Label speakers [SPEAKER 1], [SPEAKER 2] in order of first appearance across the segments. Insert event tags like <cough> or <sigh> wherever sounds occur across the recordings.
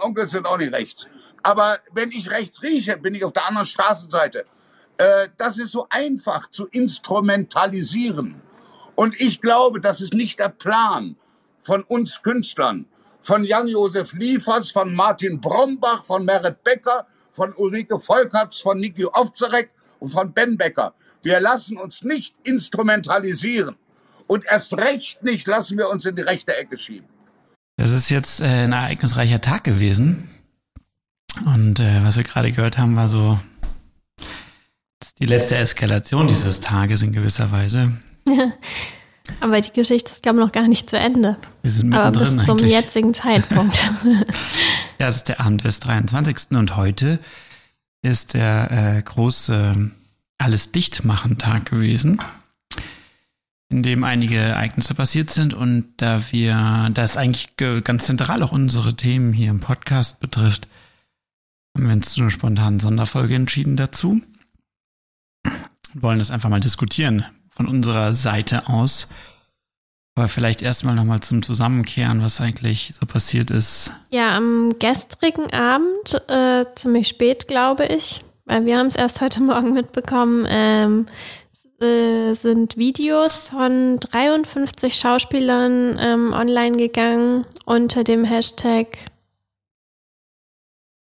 [SPEAKER 1] Onkels sind auch nicht rechts. Aber wenn ich rechts rieche, bin ich auf der anderen Straßenseite. Äh, das ist so einfach zu instrumentalisieren. Und ich glaube, das ist nicht der Plan von uns Künstlern, von Jan-Josef Liefers, von Martin Brombach, von Merit Becker, von Ulrike Volkerts, von Niki Ovzarek und von Ben Becker. Wir lassen uns nicht instrumentalisieren. Und erst recht nicht lassen wir uns in die rechte Ecke schieben.
[SPEAKER 2] Das ist jetzt äh, ein ereignisreicher Tag gewesen. Und äh, was wir gerade gehört haben, war so die letzte Eskalation dieses Tages in gewisser Weise. <laughs>
[SPEAKER 3] Aber die Geschichte ist, glaube ich, noch gar nicht zu Ende.
[SPEAKER 2] Wir sind
[SPEAKER 3] Aber bis zum
[SPEAKER 2] eigentlich.
[SPEAKER 3] jetzigen Zeitpunkt. <laughs>
[SPEAKER 2] Ja, es ist der Abend des 23. und heute ist der äh, große Alles Dichtmachen-Tag gewesen, in dem einige Ereignisse passiert sind und da wir, da es eigentlich ge- ganz zentral auch unsere Themen hier im Podcast betrifft, haben wir uns zu einer spontanen Sonderfolge entschieden dazu. Und wollen das einfach mal diskutieren von unserer Seite aus. Aber vielleicht erstmal nochmal zum Zusammenkehren, was eigentlich so passiert ist.
[SPEAKER 3] ja, am gestrigen Abend, äh, ziemlich spät, glaube ich, weil wir haben es erst heute Morgen mitbekommen, ähm, äh, sind Videos von 53 Schauspielern ähm, online gegangen unter dem Hashtag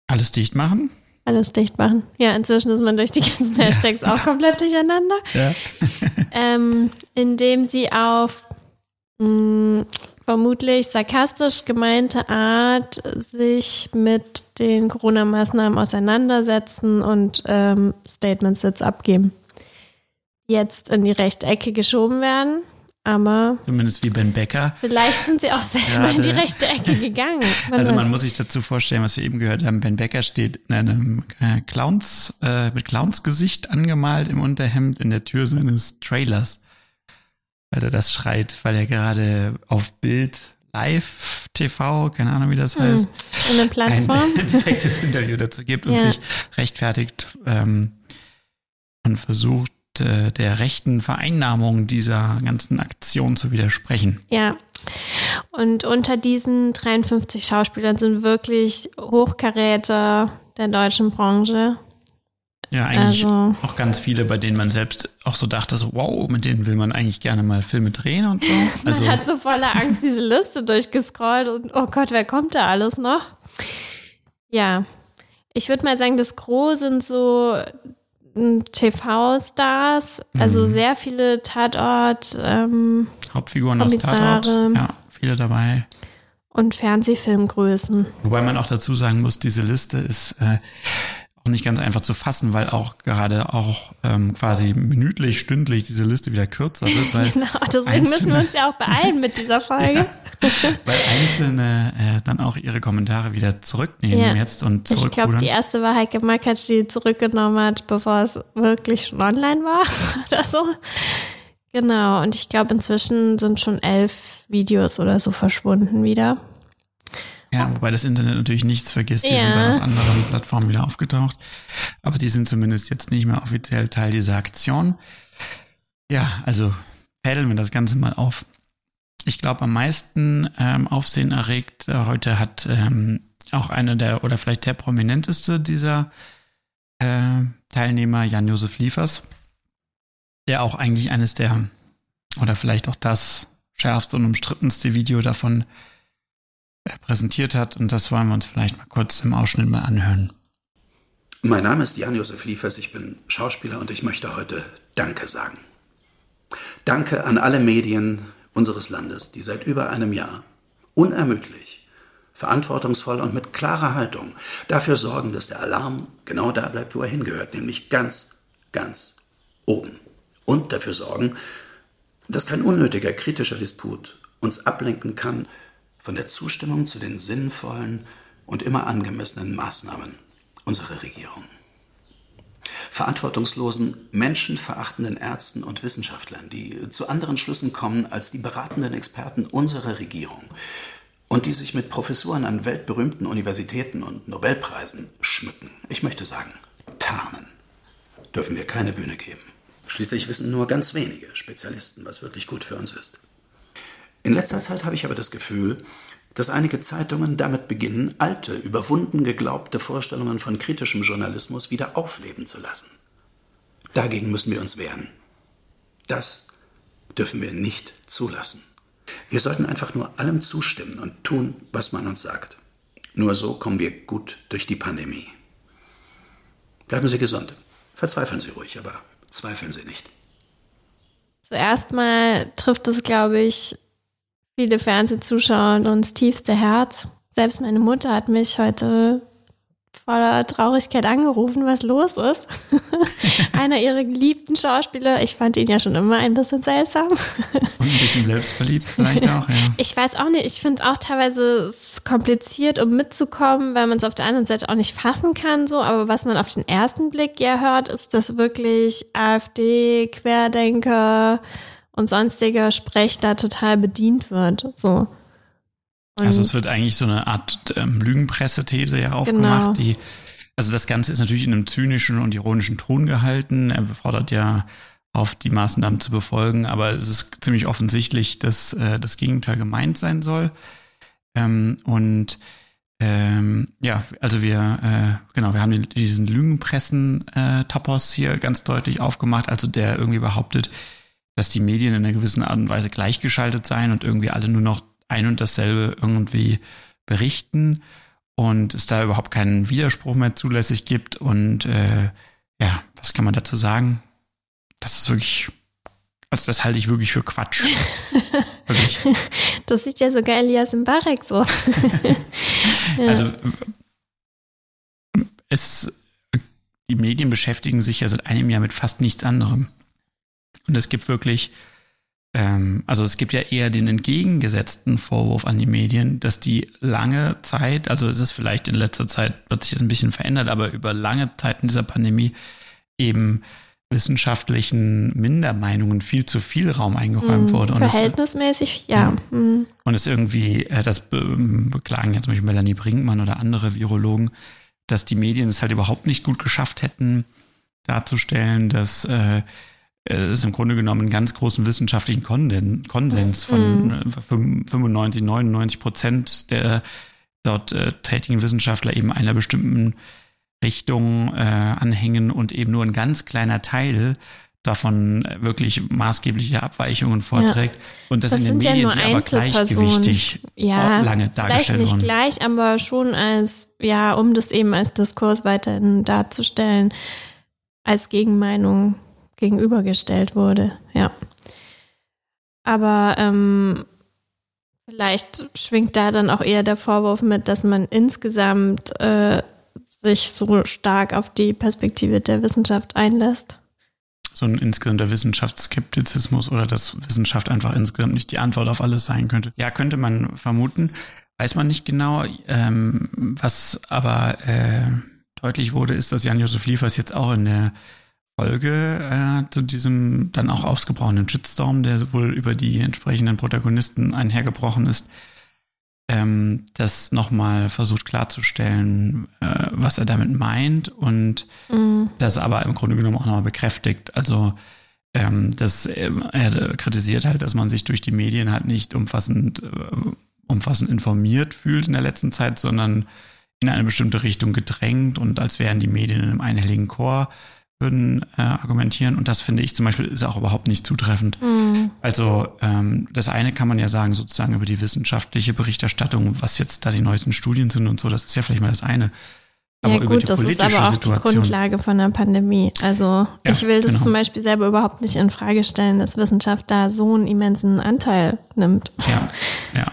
[SPEAKER 2] Alles dicht machen?
[SPEAKER 3] alles dicht machen. Ja, inzwischen ist man durch die ganzen <laughs> Hashtags auch komplett durcheinander.
[SPEAKER 2] Ja. <laughs>
[SPEAKER 3] ähm, indem sie auf mh, vermutlich sarkastisch gemeinte Art sich mit den Corona-Maßnahmen auseinandersetzen und ähm, Statements jetzt abgeben. Jetzt in die rechte Ecke geschoben werden, aber
[SPEAKER 2] Zumindest wie Ben Becker.
[SPEAKER 3] vielleicht sind sie auch selber in die
[SPEAKER 2] Gerade.
[SPEAKER 3] rechte Ecke <laughs> gegangen. Man
[SPEAKER 2] Also man muss sich dazu vorstellen, was wir eben gehört haben. Ben Becker steht in einem äh, Clowns, äh, mit Clownsgesicht angemalt im Unterhemd in der Tür seines Trailers. Weil er das schreit, weil er gerade auf Bild Live TV, keine Ahnung wie das heißt,
[SPEAKER 3] in der
[SPEAKER 2] ein
[SPEAKER 3] Plattform. <laughs>
[SPEAKER 2] direktes Interview dazu gibt und
[SPEAKER 3] Ja.
[SPEAKER 2] sich rechtfertigt ähm, und versucht, äh, der rechten Vereinnahmung dieser ganzen Aktion zu widersprechen.
[SPEAKER 3] Ja. Und unter diesen 53 Schauspielern sind wirklich Hochkaräter der deutschen Branche.
[SPEAKER 2] Ja, eigentlich
[SPEAKER 3] Also-
[SPEAKER 2] auch ganz viele, bei denen man selbst auch so dachte, so, wow, mit denen will man eigentlich gerne mal Filme drehen und so. <laughs> Also,
[SPEAKER 3] Man hat so voller Angst diese Liste durchgescrollt und oh Gott, wer kommt da alles noch? Ja. Ich würde mal sagen, das Gros sind so TV-Stars, also sehr viele Tatort ähm,
[SPEAKER 2] Hauptfiguren aus. Tatort, ja, viele dabei.
[SPEAKER 3] und Fernsehfilmgrößen.
[SPEAKER 2] Wobei man auch dazu sagen muss, diese Liste ist äh, auch nicht ganz einfach zu fassen, weil auch gerade auch ähm, quasi minütlich, stündlich diese Liste wieder kürzer wird, weil, <laughs>
[SPEAKER 3] Genau, deswegen müssen wir uns ja auch beeilen mit dieser Folge. <laughs> <laughs>
[SPEAKER 2] weil Einzelne äh, dann auch ihre Kommentare wieder zurücknehmen
[SPEAKER 3] Ja.
[SPEAKER 2] jetzt und
[SPEAKER 3] Ich glaube,
[SPEAKER 2] zurückrudern.
[SPEAKER 3] die erste war Heike Makatsch, die zurückgenommen hat, bevor es wirklich schon online war <laughs> oder so. Genau, und ich glaube, inzwischen sind schon elf Videos oder so verschwunden wieder.
[SPEAKER 2] Ja, wobei das Internet natürlich nichts vergisst. Die
[SPEAKER 3] Ja.
[SPEAKER 2] sind dann auf anderen Plattformen wieder aufgetaucht. Aber die sind zumindest jetzt nicht mehr offiziell Teil dieser Aktion. Ja, also fädeln wir das Ganze mal auf. Ich glaube, am meisten ähm, Aufsehen erregt äh, heute hat ähm, auch einer der oder vielleicht der prominenteste dieser äh, Teilnehmer, Jan-Josef Liefers, der auch eigentlich eines der oder vielleicht auch das schärfste und umstrittenste Video davon äh, präsentiert hat. Und das wollen wir uns vielleicht mal kurz im Ausschnitt mal anhören.
[SPEAKER 4] Mein Name ist Jan-Josef Liefers, ich bin Schauspieler und ich möchte heute Danke sagen. Danke an alle Medien unseres Landes, die seit über einem Jahr unermüdlich, verantwortungsvoll und mit klarer Haltung dafür sorgen, dass der Alarm genau da bleibt, wo er hingehört, nämlich ganz, ganz oben. Und dafür sorgen, dass kein unnötiger kritischer Disput uns ablenken kann von der Zustimmung zu den sinnvollen und immer angemessenen Maßnahmen unserer Regierung. Verantwortungslosen, menschenverachtenden Ärzten und Wissenschaftlern, die zu anderen Schlüssen kommen als die beratenden Experten unserer Regierung und die sich mit Professuren an weltberühmten Universitäten und Nobelpreisen schmücken. Ich möchte sagen, tarnen dürfen wir keine Bühne geben. Schließlich wissen nur ganz wenige Spezialisten, was wirklich gut für uns ist. In letzter Zeit habe ich aber das Gefühl, dass einige Zeitungen damit beginnen, alte, überwunden geglaubte Vorstellungen von kritischem Journalismus wieder aufleben zu lassen. Dagegen müssen wir uns wehren. Das dürfen wir nicht zulassen. Wir sollten einfach nur allem zustimmen und tun, was man uns sagt. Nur so kommen wir gut durch die Pandemie. Bleiben Sie gesund. Verzweifeln Sie ruhig, aber zweifeln Sie nicht.
[SPEAKER 3] Zuerst mal trifft es, glaube ich, viele Fernsehzuschauer und uns tiefste Herz. Selbst meine Mutter hat mich heute voller Traurigkeit angerufen, was los ist. <laughs> Einer ihrer geliebten Schauspieler. Ich fand ihn ja schon immer ein bisschen seltsam. Und
[SPEAKER 2] ein bisschen selbstverliebt vielleicht auch, ja. <laughs>
[SPEAKER 3] Ich weiß auch nicht. Ich finde es auch teilweise kompliziert, um mitzukommen, weil man es auf der anderen Seite auch nicht fassen kann, so. Aber was man auf den ersten Blick ja hört, ist, dass wirklich AfD, Querdenker und sonstiger Sprech da total bedient wird, so.
[SPEAKER 2] Und also es wird eigentlich so eine Art ähm, Lügenpresse-These ja aufgemacht, genau. die also das Ganze ist natürlich in einem zynischen und ironischen Ton gehalten. Er fordert ja auf, die Maßnahmen zu befolgen, aber es ist ziemlich offensichtlich, dass äh, das Gegenteil gemeint sein soll. Ähm, und ähm, ja, also wir, äh, genau, wir haben diesen Lügenpressen-Topos hier ganz deutlich aufgemacht, also der irgendwie behauptet, dass die Medien in einer gewissen Art und Weise gleichgeschaltet seien und irgendwie alle nur noch ein und dasselbe irgendwie berichten und es da überhaupt keinen Widerspruch mehr zulässig gibt. Und äh, ja, was kann man dazu sagen? Das ist wirklich, also das halte ich wirklich für Quatsch. <laughs>
[SPEAKER 3] wirklich. Das sieht ja sogar Elias Mbarek so. <laughs>
[SPEAKER 2] ja. Also es, die Medien beschäftigen sich ja seit einem Jahr mit fast nichts anderem. Und es gibt wirklich ähm, also es gibt ja eher den entgegengesetzten Vorwurf an die Medien, dass die lange Zeit, also es ist vielleicht in letzter Zeit, hat sich das ein bisschen verändert, aber über lange Zeit in dieser Pandemie eben wissenschaftlichen Mindermeinungen viel zu viel Raum eingeräumt mm, wurde.
[SPEAKER 3] Und verhältnismäßig, es, ja.
[SPEAKER 2] Mm. Und es irgendwie, äh, das beklagen jetzt zum Beispiel Melanie Brinkmann oder andere Virologen, dass die Medien es halt überhaupt nicht gut geschafft hätten, darzustellen, dass äh, es im Grunde genommen einen ganz großen wissenschaftlichen Konsens von mhm. 95, 99 Prozent der dort äh, tätigen Wissenschaftler eben einer bestimmten Richtung äh, anhängen und eben nur ein ganz kleiner Teil davon wirklich maßgebliche Abweichungen vorträgt. Ja. und das, das in den Medien ja aber gleichgewichtig ja, lange dargestellt
[SPEAKER 3] vielleicht nicht gleich, aber schon als ja, um das eben als Diskurs weiterhin darzustellen, als Gegenmeinung gegenübergestellt wurde, ja. Aber ähm, vielleicht schwingt da dann auch eher der Vorwurf mit, dass man insgesamt äh, sich so stark auf die Perspektive der Wissenschaft einlässt.
[SPEAKER 2] So ein insgesamter Wissenschaftsskeptizismus oder dass Wissenschaft einfach insgesamt nicht die Antwort auf alles sein könnte. Ja, könnte man vermuten. Weiß man nicht genau. Ähm, was aber äh, deutlich wurde, ist, dass Jan-Josef Liefers jetzt auch in der Folge äh, zu diesem dann auch ausgebrochenen Shitstorm, der wohl über die entsprechenden Protagonisten einhergebrochen ist, ähm, das nochmal versucht klarzustellen, äh, was er damit meint und mhm. das aber im Grunde genommen auch nochmal bekräftigt. Also ähm, das, äh, er kritisiert halt, dass man sich durch die Medien halt nicht umfassend, äh, umfassend informiert fühlt in der letzten Zeit, sondern in eine bestimmte Richtung gedrängt und als wären die Medien in einem einhelligen Chor würden äh, argumentieren. Und das finde ich zum Beispiel ist auch überhaupt nicht zutreffend. Mhm. Also ähm, das eine kann man ja sagen, sozusagen über die wissenschaftliche Berichterstattung, was jetzt da die neuesten Studien sind und so, das ist ja vielleicht mal das eine.
[SPEAKER 3] Aber ja gut, das ist aber auch Situation. die Grundlage von der Pandemie. Also ja, ich will das genau. zum Beispiel selber überhaupt nicht in Frage stellen, dass Wissenschaft da so einen immensen Anteil nimmt.
[SPEAKER 2] Ja, ja.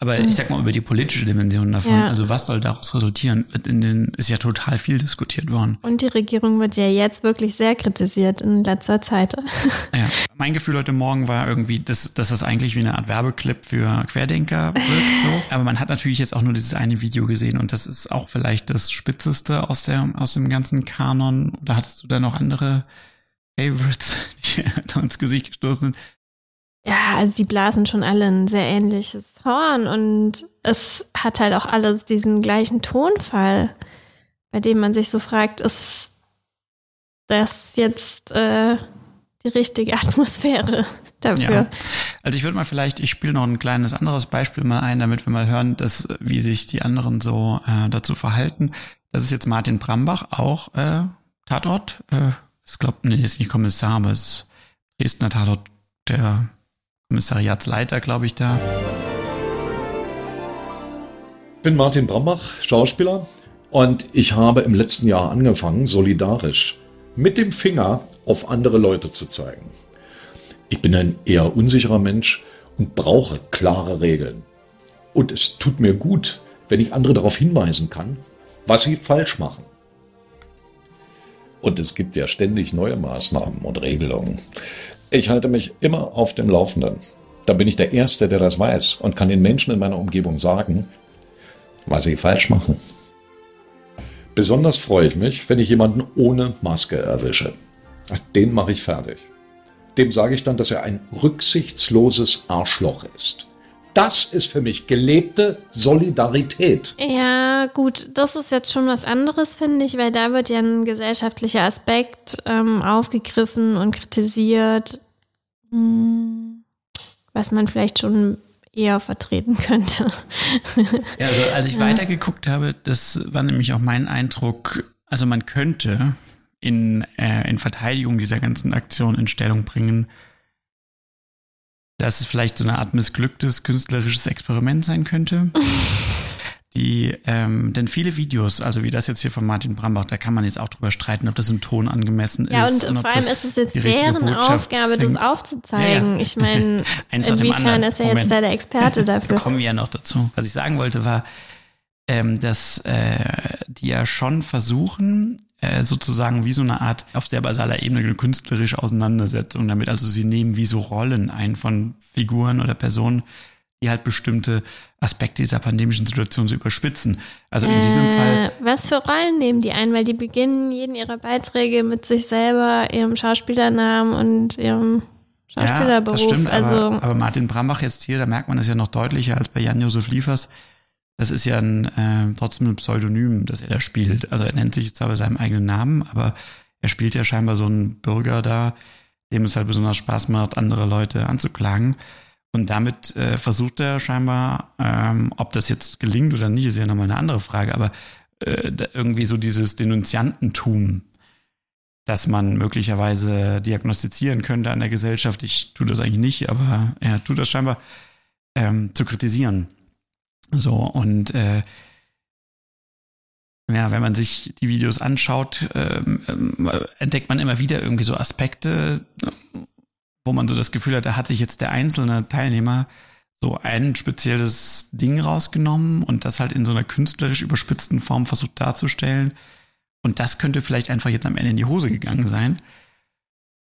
[SPEAKER 2] Aber ich sag mal über die politische Dimension davon, ja. also was soll daraus resultieren, in den, ist ja total viel diskutiert worden.
[SPEAKER 3] Und die Regierung wird ja jetzt wirklich sehr kritisiert in letzter Zeit. <laughs>
[SPEAKER 2] Ja. Mein Gefühl heute Morgen war irgendwie, dass, dass das eigentlich wie eine Art Werbeclip für Querdenker wirkt, so. Aber man hat natürlich jetzt auch nur dieses eine Video gesehen und das ist auch vielleicht das Spitzeste aus der, aus dem ganzen Kanon. Oder hattest du da noch andere Favorites, <laughs> die da ins Gesicht gestoßen sind?
[SPEAKER 3] Ja, also sie blasen schon alle ein sehr ähnliches Horn und es hat halt auch alles diesen gleichen Tonfall, bei dem man sich so fragt, ist das jetzt äh, die richtige <laughs> Atmosphäre dafür? Ja.
[SPEAKER 2] Also ich würde mal vielleicht, ich spiele noch ein kleines anderes Beispiel mal ein, damit wir mal hören, dass, wie sich die anderen so äh, dazu verhalten. Das ist jetzt Martin Brambach, auch äh, Tatort. Äh, ich glaube, nee, ist nicht Kommissar, aber es ist Dresdner Tatort, der Kommissariatsleiter, glaube ich, da.
[SPEAKER 5] Ich bin Martin Brambach, Schauspieler, und ich habe im letzten Jahr angefangen, solidarisch mit dem Finger auf andere Leute zu zeigen. Ich bin ein eher unsicherer Mensch und brauche klare Regeln. Und es tut mir gut, wenn ich andere darauf hinweisen kann, was sie falsch machen. Und es gibt ja ständig neue Maßnahmen und Regelungen. Ich halte mich immer auf dem Laufenden. Da bin ich der Erste, der das weiß und kann den Menschen in meiner Umgebung sagen, was sie falsch machen. Besonders freue ich mich, wenn ich jemanden ohne Maske erwische. Den mache ich fertig. Dem sage ich dann, dass er ein rücksichtsloses Arschloch ist. Das ist für mich gelebte Solidarität.
[SPEAKER 3] Ja, gut, das ist jetzt schon was anderes, finde ich, weil da wird ja ein gesellschaftlicher Aspekt ähm, aufgegriffen und kritisiert, hm, was man vielleicht schon eher vertreten könnte.
[SPEAKER 2] ja, also als ich ja. weitergeguckt habe, das war nämlich auch mein Eindruck, also man könnte in, äh, in Verteidigung dieser ganzen Aktion in Stellung bringen, dass es vielleicht so eine Art missglücktes künstlerisches Experiment sein könnte. <laughs> Die, ähm, denn viele Videos, also wie das jetzt hier von Martin Brambach, da kann man jetzt auch drüber streiten, ob das im Ton angemessen
[SPEAKER 3] ja,
[SPEAKER 2] ist.
[SPEAKER 3] Ja, und, und vor allem ist es jetzt deren Aufgabe, das aufzuzeigen. Ja, ja. Ich meine, <laughs> inwiefern ist er jetzt da der Experte <laughs> dafür?
[SPEAKER 2] Kommen wir ja noch dazu. Was ich sagen wollte war, ähm, dass äh, die ja schon versuchen, sozusagen wie so eine Art auf sehr basaler Ebene eine künstlerische Auseinandersetzung damit. Also sie nehmen wie so Rollen ein von Figuren oder Personen, die halt bestimmte Aspekte dieser pandemischen Situation so überspitzen. Also in äh, diesem Fall.
[SPEAKER 3] Was für Rollen nehmen die ein? Weil die beginnen jeden ihrer Beiträge mit sich selber, ihrem Schauspielernamen und ihrem Schauspielerberuf.
[SPEAKER 2] Ja, das stimmt,
[SPEAKER 3] also,
[SPEAKER 2] aber, aber Martin Brambach jetzt hier, da merkt man das ja noch deutlicher als bei Jan-Josef Liefers das ist ja ein, äh, trotzdem ein Pseudonym, das er da spielt. Also er nennt sich zwar bei seinem eigenen Namen, aber er spielt ja scheinbar so einen Bürger da, dem es halt besonders Spaß macht, andere Leute anzuklagen. Und damit äh, versucht er scheinbar, ähm, ob das jetzt gelingt oder nicht, ist ja nochmal eine andere Frage, aber äh, irgendwie so dieses Denunziantentum, das man möglicherweise diagnostizieren könnte an der Gesellschaft, ich tue das eigentlich nicht, aber er tut das scheinbar, ähm, zu kritisieren. So, und äh, ja, wenn man sich die Videos anschaut, ähm, äh, entdeckt man immer wieder irgendwie so Aspekte, wo man so das Gefühl hat, da hat sich jetzt der einzelne Teilnehmer so ein spezielles Ding rausgenommen und das halt in so einer künstlerisch überspitzten Form versucht darzustellen. Und das könnte vielleicht einfach jetzt am Ende in die Hose gegangen sein.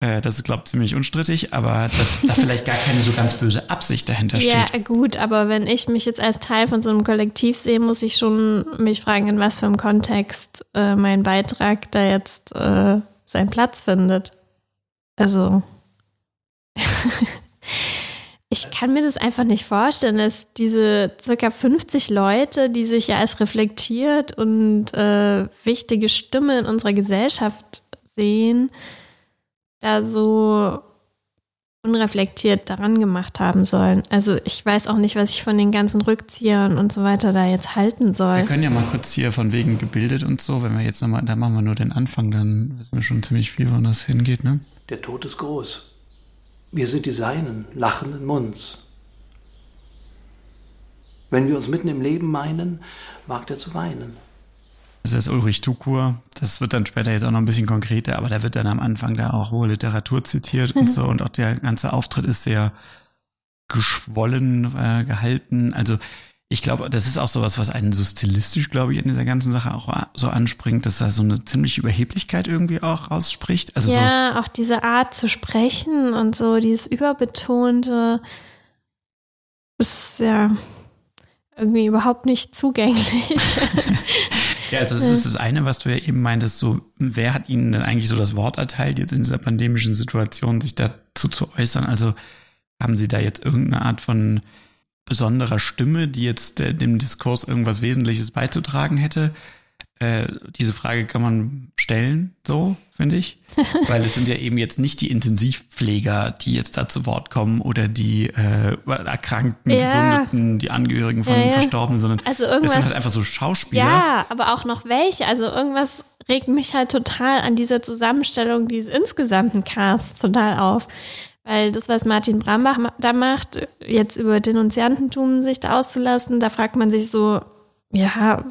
[SPEAKER 2] Äh, das ist, glaube ich, ziemlich unstrittig, aber dass da vielleicht gar keine so ganz böse Absicht dahinter steht.
[SPEAKER 3] Ja, gut, aber wenn ich mich jetzt als Teil von so einem Kollektiv sehe, muss ich schon mich fragen, in was für einem Kontext äh, mein Beitrag da jetzt äh, seinen Platz findet. Also. <laughs> ich kann mir das einfach nicht vorstellen, dass diese circa 50 Leute, die sich ja als reflektiert und äh, wichtige Stimme in unserer Gesellschaft sehen, da so unreflektiert daran gemacht haben sollen. Also ich weiß auch nicht, was ich von den ganzen Rückziehern und so weiter da jetzt halten soll.
[SPEAKER 2] Wir können ja mal kurz hier von wegen gebildet und so, wenn wir jetzt nochmal, da machen wir nur den Anfang, dann wissen wir schon ziemlich viel, wo das hingeht, ne?
[SPEAKER 6] Der Tod ist groß. Wir sind die Seinen, lachenden Munds. Wenn wir uns mitten im Leben meinen, wagt er zu weinen.
[SPEAKER 2] Das ist Ulrich Tukur. Das wird dann später jetzt auch noch ein bisschen konkreter, aber da wird dann am Anfang da auch hohe Literatur zitiert und so. <laughs> Und auch der ganze Auftritt ist sehr geschwollen äh, gehalten. Also ich glaube, das ist auch sowas, was einen so stilistisch, glaube ich, in dieser ganzen Sache auch so anspringt, dass da so eine ziemliche Überheblichkeit irgendwie auch rausspricht. Also
[SPEAKER 3] ja,
[SPEAKER 2] so,
[SPEAKER 3] auch diese Art zu sprechen und so, dieses überbetonte, ist ja irgendwie überhaupt nicht zugänglich. <laughs> <laughs>
[SPEAKER 2] Ja, also das ist das eine, was du ja eben meintest, so, wer hat ihnen denn eigentlich so das Wort erteilt, jetzt in dieser pandemischen Situation, sich dazu zu äußern? Also haben sie da jetzt irgendeine Art von besonderer Stimme, die jetzt dem Diskurs irgendwas Wesentliches beizutragen hätte? Äh, diese Frage kann man stellen, so finde ich, <laughs> weil es sind ja eben jetzt nicht die Intensivpfleger, die jetzt da zu Wort kommen oder die äh, Erkrankten,
[SPEAKER 3] Ja.
[SPEAKER 2] Gesundeten, die Angehörigen von
[SPEAKER 3] Ja, ja.
[SPEAKER 2] Verstorbenen, sondern
[SPEAKER 3] Also
[SPEAKER 2] es sind halt einfach so Schauspieler.
[SPEAKER 3] Ja, aber auch noch welche. Also irgendwas regt mich halt total an dieser Zusammenstellung dieses insgesamten Casts total auf. Weil das, was Martin Brambach da macht, jetzt über Denunziantentum sich da auszulassen, da fragt man sich so, ja,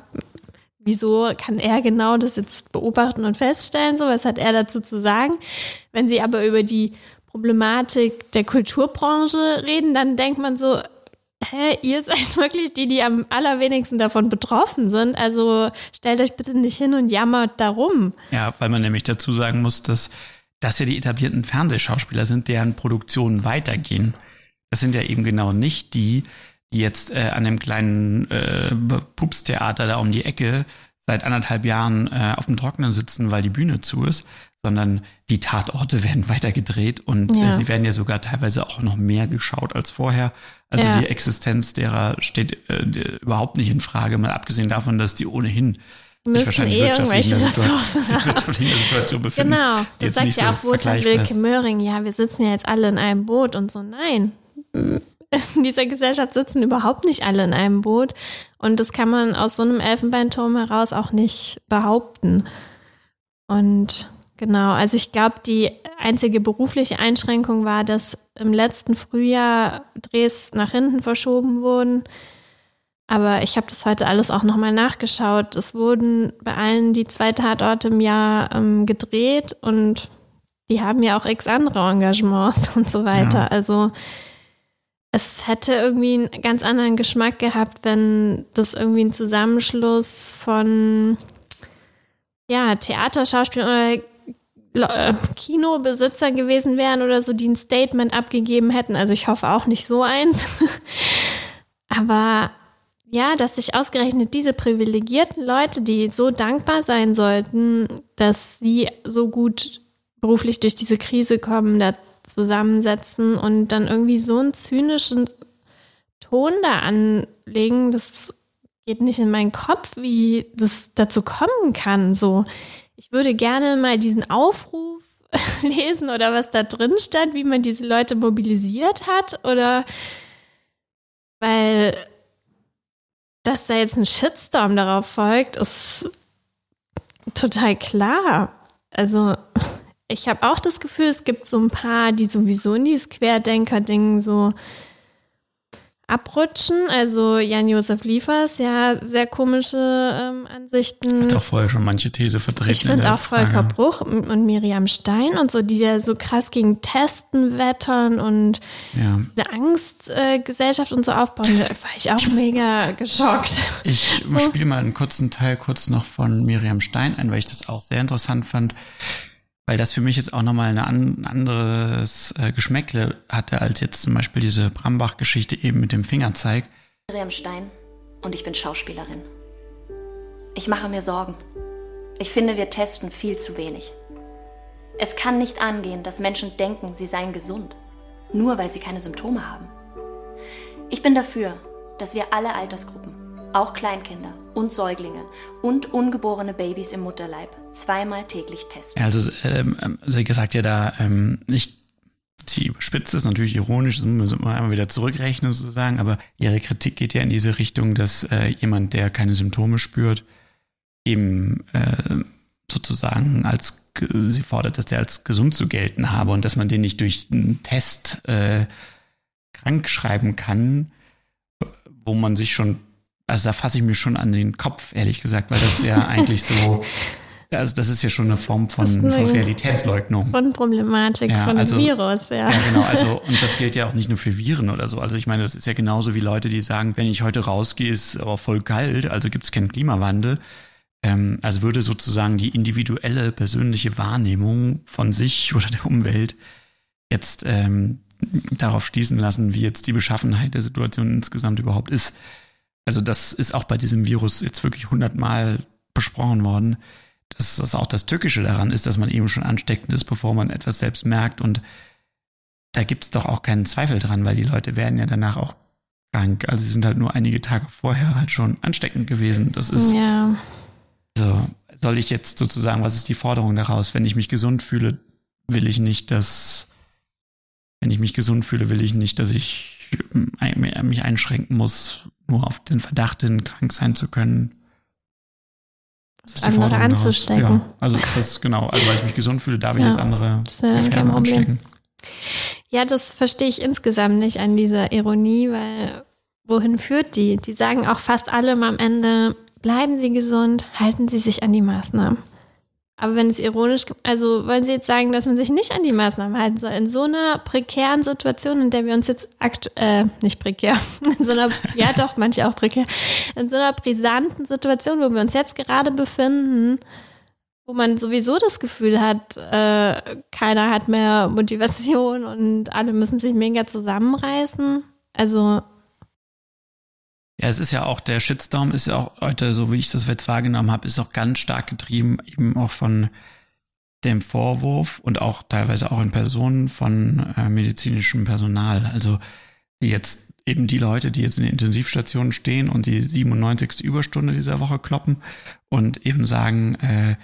[SPEAKER 3] wieso kann er genau das jetzt beobachten und feststellen? So, was hat er dazu zu sagen? Wenn sie aber über die Problematik der Kulturbranche reden, dann denkt man so, hä, ihr seid <laughs> wirklich die, die am allerwenigsten davon betroffen sind. Also stellt euch bitte nicht hin und jammert darum.
[SPEAKER 2] Ja, weil man nämlich dazu sagen muss, dass das ja die etablierten Fernsehschauspieler sind, deren Produktionen weitergehen. Das sind ja eben genau nicht die, die jetzt äh, an dem kleinen äh, Pupstheater da um die Ecke seit anderthalb Jahren äh, auf dem Trockenen sitzen, weil die Bühne zu ist, sondern die Tatorte <laughs> werden weiter gedreht und
[SPEAKER 3] Ja.
[SPEAKER 2] äh, sie werden ja sogar teilweise auch noch mehr geschaut als vorher. Also
[SPEAKER 3] Ja.
[SPEAKER 2] die Existenz derer steht äh, die- überhaupt nicht in Frage, mal abgesehen davon, dass die ohnehin sich wahrscheinlich
[SPEAKER 3] eh
[SPEAKER 2] wirtschaftlich in, der <laughs> Situation, befinden.
[SPEAKER 3] Genau, das
[SPEAKER 2] jetzt
[SPEAKER 3] sagt ja
[SPEAKER 2] so
[SPEAKER 3] auch Wotan Wilke. Möhring. Ja, wir sitzen ja jetzt alle in einem Boot und so. Nein, in dieser Gesellschaft sitzen überhaupt nicht alle in einem Boot. Und das kann man aus so einem Elfenbeinturm heraus auch nicht behaupten. Und genau, also ich glaube, die einzige berufliche Einschränkung war, dass im letzten Frühjahr Drehs nach hinten verschoben wurden. Aber ich habe das heute alles auch nochmal nachgeschaut. Es wurden bei allen die zwei Tatorte im Jahr ähm, gedreht und die haben ja auch x andere Engagements <laughs> und so weiter.
[SPEAKER 2] Ja.
[SPEAKER 3] Also es hätte irgendwie einen ganz anderen Geschmack gehabt, wenn das irgendwie ein Zusammenschluss von ja, Theaterschauspielern oder Le- äh, Kinobesitzer gewesen wären oder so, die ein Statement abgegeben hätten. Also ich hoffe auch nicht so eins. <laughs> Aber ja, dass sich ausgerechnet diese privilegierten Leute, die so dankbar sein sollten, dass sie so gut beruflich durch diese Krise kommen, da zusammensetzen und dann irgendwie so einen zynischen Ton da anlegen, das geht nicht in meinen Kopf, wie das dazu kommen kann. So, ich würde gerne mal diesen Aufruf <laughs> lesen oder was da drin stand, wie man diese Leute mobilisiert hat oder weil dass da jetzt ein Shitstorm darauf folgt, ist total klar. Also ich habe auch das Gefühl, es gibt so ein paar, die sowieso in dieses Querdenker-Ding so abrutschen. Also Jan-Josef Liefers, ja, sehr komische ähm, Ansichten.
[SPEAKER 2] Hat auch vorher schon manche These vertreten.
[SPEAKER 3] Ich
[SPEAKER 2] in
[SPEAKER 3] finde auch Volker
[SPEAKER 2] Frage.
[SPEAKER 3] Bruch und Miriam Stein und so, die da so krass gegen Testen wettern und
[SPEAKER 2] Ja.
[SPEAKER 3] diese Angstgesellschaft und so aufbauen, da war ich auch mega geschockt.
[SPEAKER 2] Ich
[SPEAKER 3] So.
[SPEAKER 2] spiele mal einen kurzen Teil kurz noch von Miriam Stein ein, weil ich das auch sehr interessant fand, weil das für mich jetzt auch nochmal ein anderes äh, Geschmäckle hatte, als jetzt zum Beispiel diese Brambach-Geschichte eben mit dem Fingerzeig.
[SPEAKER 7] Miriam Stein und ich bin Schauspielerin. Ich mache mir Sorgen. Ich finde, wir testen viel zu wenig. Es kann nicht angehen, dass Menschen denken, sie seien gesund, nur weil sie keine Symptome haben. Ich bin dafür, dass wir alle Altersgruppen, auch Kleinkinder und Säuglinge und ungeborene Babys im Mutterleib zweimal täglich testen.
[SPEAKER 2] Also, ähm, ähm, sie sagt ja da, ähm, nicht, sie überspitzt es natürlich ironisch, das müssen wir einmal wieder zurückrechnen sozusagen, aber ihre Kritik geht ja in diese Richtung, dass äh, jemand, der keine Symptome spürt, eben äh, sozusagen als, sie fordert, dass der als gesund zu gelten habe und dass man den nicht durch einen Test äh, krank schreiben kann, wo man sich schon, also da fasse ich mir schon an den Kopf, ehrlich gesagt, weil das ja <laughs> eigentlich so, also das ist ja schon eine Form von,
[SPEAKER 3] ist eine-
[SPEAKER 2] von Realitätsleugnung.
[SPEAKER 3] Grundproblematik
[SPEAKER 2] Ja,
[SPEAKER 3] von dem
[SPEAKER 2] also-
[SPEAKER 3] Virus, ja.
[SPEAKER 2] Ja, genau. Also, und das gilt ja auch nicht nur für Viren oder so. Also, ich meine, das ist ja genauso wie Leute, die sagen, wenn ich heute rausgehe, ist aber voll kalt, also gibt es keinen Klimawandel. Ähm, also würde sozusagen die individuelle, persönliche Wahrnehmung von sich <laughs> oder der Umwelt jetzt ähm, darauf schließen lassen, wie jetzt die Beschaffenheit der Situation insgesamt überhaupt ist. Also, das ist auch bei diesem Virus jetzt wirklich hundertmal besprochen worden dass das auch das Tückische daran ist, dass man eben schon ansteckend ist, bevor man etwas selbst merkt. Und da gibt es doch auch keinen Zweifel dran, weil die Leute werden ja danach auch krank. Also sie sind halt nur einige Tage vorher halt schon ansteckend gewesen. Das ist,
[SPEAKER 3] Ja,
[SPEAKER 2] Also soll ich jetzt sozusagen, was ist die Forderung daraus? Wenn ich mich gesund fühle, will ich nicht, dass, wenn ich mich gesund fühle, will ich nicht, dass ich mich einschränken muss, nur auf den Verdacht hin, krank sein zu können.
[SPEAKER 3] Das ist andere anzustecken. Ja,
[SPEAKER 2] also ist das genau, also weil ich mich gesund fühle, darf ich ja, jetzt andere
[SPEAKER 3] kein anstecken. Ja, das verstehe ich insgesamt nicht an dieser Ironie, weil wohin führt die? Die sagen auch fast alle am Ende, bleiben Sie gesund, halten Sie sich an die Maßnahmen. Aber wenn es ironisch, also wollen Sie jetzt sagen, dass man sich nicht an die Maßnahmen halten soll? In so einer prekären Situation, in der wir uns jetzt aktuell, äh, nicht prekär, <laughs> in so einer, ja doch, manche auch prekär, in so einer brisanten Situation, wo wir uns jetzt gerade befinden, wo man sowieso das Gefühl hat, äh, keiner hat mehr Motivation und alle müssen sich mega zusammenreißen. Also
[SPEAKER 2] ja, es ist ja auch, der Shitstorm ist ja auch heute, so wie ich das jetzt wahrgenommen habe, ist auch ganz stark getrieben, eben auch von dem Vorwurf und auch teilweise auch in Personen von äh, medizinischem Personal. Also die jetzt eben die Leute, die jetzt in den Intensivstationen stehen und die 97. Überstunde dieser Woche kloppen und eben sagen, äh,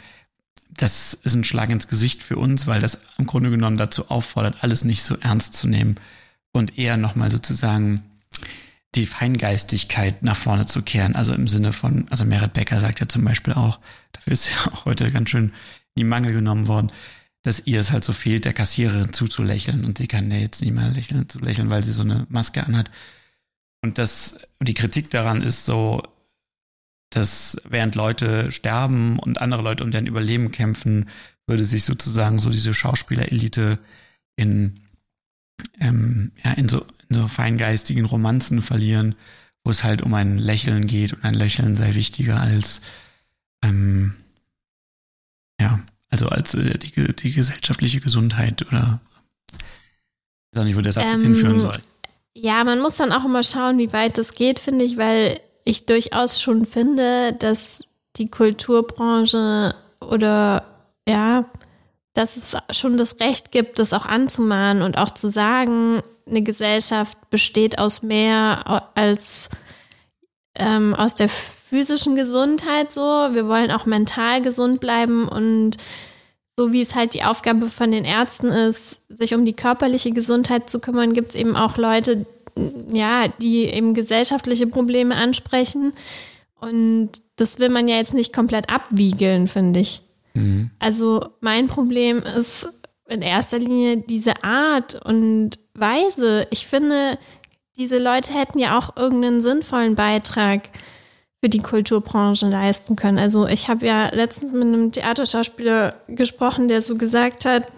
[SPEAKER 2] das ist ein Schlag ins Gesicht für uns, weil das im Grunde genommen dazu auffordert, alles nicht so ernst zu nehmen und eher nochmal sozusagen die Feingeistigkeit nach vorne zu kehren. Also im Sinne von, also Merit Becker sagt ja zum Beispiel auch, dafür ist <laughs> ja auch heute ganz schön in die Mangel genommen worden, dass ihr es halt so fehlt, der Kassiererin zuzulächeln und sie kann ja jetzt nicht mehr lächeln, zu lächeln, weil sie so eine Maske anhat. Und das, die Kritik daran ist so, dass während Leute sterben und andere Leute um deren Überleben kämpfen, würde sich sozusagen so diese Schauspielerelite in, ähm, ja, in so so feingeistigen Romanzen verlieren, wo es halt um ein Lächeln geht und ein Lächeln sei wichtiger als ähm, ja, also als äh, die, die gesellschaftliche Gesundheit oder ich weiß auch nicht, wo der Satz ähm, jetzt hinführen soll.
[SPEAKER 3] Ja, man muss dann auch immer schauen, wie weit das geht, finde ich, weil ich durchaus schon finde, dass die Kulturbranche oder ja, dass es schon das Recht gibt, das auch anzumahnen und auch zu sagen, eine Gesellschaft besteht aus mehr als ähm, aus der physischen Gesundheit so. Wir wollen auch mental gesund bleiben und so wie es halt die Aufgabe von den Ärzten ist, sich um die körperliche Gesundheit zu kümmern, gibt es eben auch Leute, ja, die eben gesellschaftliche Probleme ansprechen. Und das will man ja jetzt nicht komplett abwiegeln, finde ich. Mhm. Also mein Problem ist in erster Linie diese Art und Weise. Ich finde, diese Leute hätten ja auch irgendeinen sinnvollen Beitrag für die Kulturbranche leisten können. Also ich habe ja letztens mit einem Theaterschauspieler gesprochen, der so gesagt hat,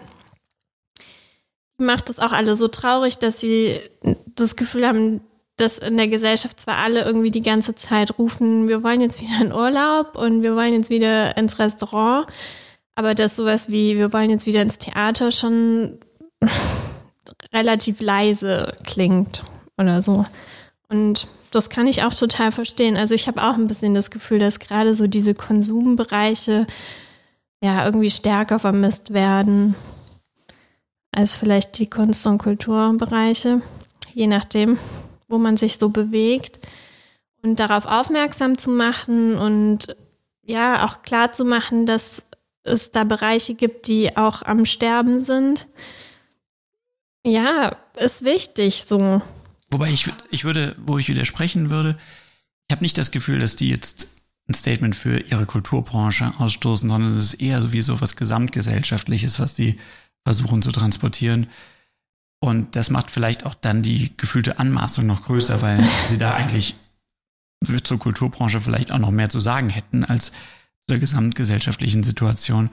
[SPEAKER 3] macht es auch alle so traurig, dass sie das Gefühl haben, dass in der Gesellschaft zwar alle irgendwie die ganze Zeit rufen, wir wollen jetzt wieder in Urlaub und wir wollen jetzt wieder ins Restaurant, aber dass sowas wie, wir wollen jetzt wieder ins Theater schon relativ leise klingt oder so. Und das kann ich auch total verstehen. Also ich habe auch ein bisschen das Gefühl, dass gerade so diese Konsumbereiche ja irgendwie stärker vermisst werden als vielleicht die Kunst- und Kulturbereiche, je nachdem, wo man sich so bewegt. Und darauf aufmerksam zu machen und ja, auch klar zu machen, dass es da Bereiche gibt, die auch am Sterben sind ja, ist wichtig so.
[SPEAKER 2] Wobei ich, ich würde, wo ich widersprechen würde, ich habe nicht das Gefühl, dass die jetzt ein Statement für ihre Kulturbranche ausstoßen, sondern es ist eher sowieso was Gesamtgesellschaftliches, was die versuchen zu transportieren. Und das macht vielleicht auch dann die gefühlte Anmaßung noch größer, weil sie da eigentlich zur Kulturbranche vielleicht auch noch mehr zu sagen hätten als zur gesamtgesellschaftlichen Situation.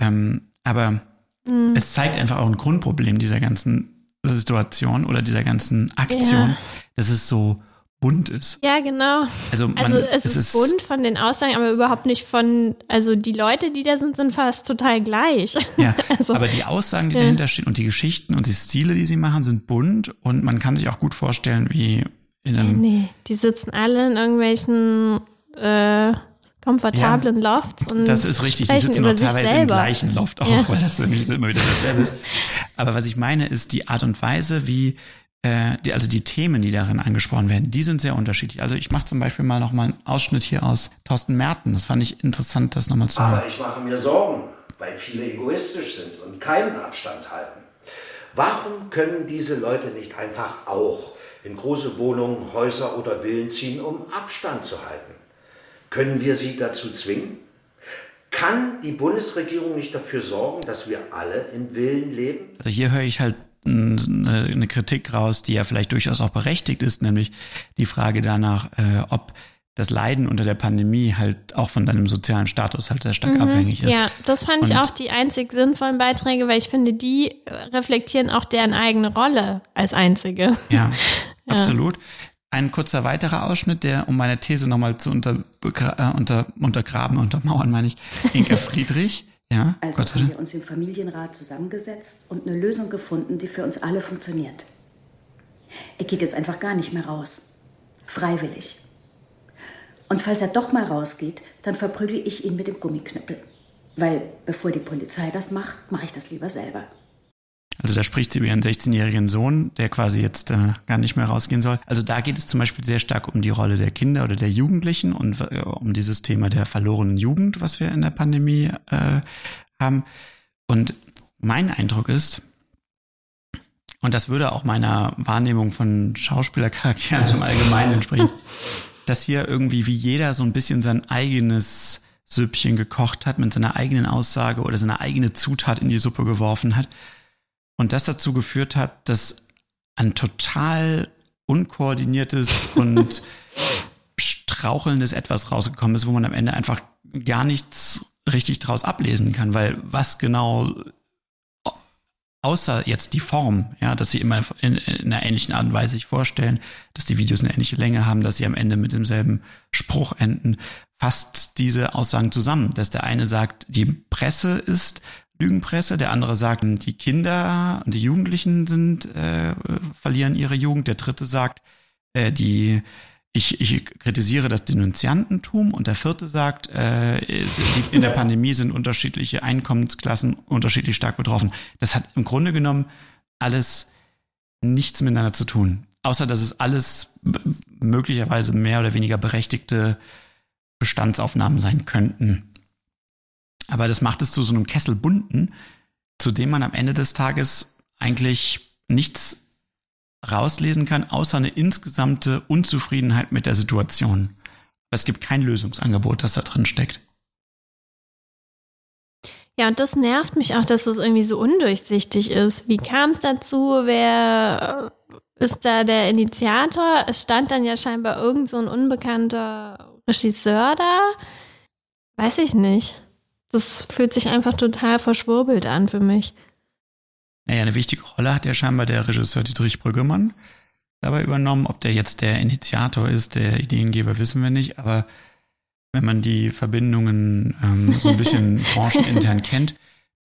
[SPEAKER 2] Ähm, aber Mhm. Es zeigt einfach auch ein Grundproblem dieser ganzen Situation oder dieser ganzen Aktion, ja. dass es so bunt ist.
[SPEAKER 3] Ja, genau.
[SPEAKER 2] Also, man,
[SPEAKER 3] also es, es ist, ist bunt von den Aussagen, aber überhaupt nicht von, also die Leute, die da sind, sind fast total gleich.
[SPEAKER 2] Ja, <laughs> also, aber die Aussagen, die ja. dahinter stehen und die Geschichten und die Stile, die sie machen, sind bunt und man kann sich auch gut vorstellen, wie in einem...
[SPEAKER 3] Nee, die sitzen alle in irgendwelchen äh, komfortablen ja, Lofts und
[SPEAKER 2] das ist richtig. Die sitzen noch teilweise im gleichen Loft auch, ja. weil das immer wieder dasselbe ist. Aber was ich meine, ist die Art und Weise, wie äh, die, also die Themen, die darin angesprochen werden, die sind sehr unterschiedlich. Also ich mache zum Beispiel mal noch mal einen Ausschnitt hier aus Thorsten Merten. Das fand ich interessant, das nochmal zu hören.
[SPEAKER 8] Aber ich mache mir Sorgen, weil viele egoistisch sind und keinen Abstand halten. Warum können diese Leute nicht einfach auch in große Wohnungen, Häuser oder Villen ziehen, um Abstand zu halten? Können wir sie dazu zwingen? Kann die Bundesregierung nicht dafür sorgen, dass wir alle in Villen leben?
[SPEAKER 2] Also hier höre ich halt eine, eine Kritik raus, die ja vielleicht durchaus auch berechtigt ist, nämlich die Frage danach, äh, ob das Leiden unter der Pandemie halt auch von deinem sozialen Status halt sehr stark mhm, abhängig ist.
[SPEAKER 3] Ja, das fand Und ich auch die einzig sinnvollen Beiträge, weil ich finde, die reflektieren auch deren eigene Rolle als einzige. <laughs>
[SPEAKER 2] Ja, ja. absolut. Ein kurzer weiterer Ausschnitt, der, um meine These nochmal zu unter, äh, unter, untergraben, untermauern, meine ich, Inka Friedrich. <laughs> Ja,
[SPEAKER 9] also haben wir uns im Familienrat zusammengesetzt und eine Lösung gefunden, die für uns alle funktioniert. Er geht jetzt einfach gar nicht mehr raus. Freiwillig. Und falls er doch mal rausgeht, dann verprügel ich ihn mit dem Gummiknüppel. Weil bevor die Polizei das macht, mache ich das lieber selber.
[SPEAKER 2] Also da spricht sie über ihren 16-jährigen Sohn, der quasi jetzt äh, gar nicht mehr rausgehen soll. Also da geht es zum Beispiel sehr stark um die Rolle der Kinder oder der Jugendlichen und äh, um dieses Thema der verlorenen Jugend, was wir in der Pandemie äh, haben. Und mein Eindruck ist, und das würde auch meiner Wahrnehmung von Schauspielercharakteren zum Allgemeinen entsprechen, <laughs> dass hier irgendwie wie jeder so ein bisschen sein eigenes Süppchen gekocht hat, mit seiner eigenen Aussage oder seine eigene Zutat in die Suppe geworfen hat. Und das dazu geführt hat, dass ein total unkoordiniertes <laughs> und strauchelndes etwas rausgekommen ist, wo man am Ende einfach gar nichts richtig draus ablesen kann, weil was genau außer jetzt die Form, ja, dass sie immer in, in, einer ähnlichen Art und Weise sich vorstellen, dass die Videos eine ähnliche Länge haben, dass sie am Ende mit demselben Spruch enden, fasst diese Aussagen zusammen, dass der eine sagt, die Presse ist Lügenpresse, der andere sagt, die Kinder und die Jugendlichen sind äh, verlieren ihre Jugend, der dritte sagt, äh, die ich, ich kritisiere das Denunziantentum und der vierte sagt, äh, in der Pandemie sind unterschiedliche Einkommensklassen unterschiedlich stark betroffen. Das hat im Grunde genommen alles nichts miteinander zu tun. Außer dass es alles möglicherweise mehr oder weniger berechtigte Bestandsaufnahmen sein könnten. Aber das macht es zu so einem Kessel bunten, zu dem man am Ende des Tages eigentlich nichts rauslesen kann, außer eine insgesamte Unzufriedenheit mit der Situation. es gibt kein Lösungsangebot, das da drin steckt.
[SPEAKER 3] Ja, und das nervt mich auch, dass das irgendwie so undurchsichtig ist. Wie kam es dazu? Wer ist da der Initiator? Es stand dann ja scheinbar irgend so ein unbekannter Regisseur da. Weiß ich nicht. Das fühlt sich einfach total verschwurbelt an für mich.
[SPEAKER 2] Naja, eine wichtige Rolle hat ja scheinbar der Regisseur Dietrich Brüggemann dabei übernommen. Ob der jetzt der Initiator ist, der Ideengeber, wissen wir nicht. Aber wenn man die Verbindungen ähm, so ein bisschen <laughs> branchenintern kennt,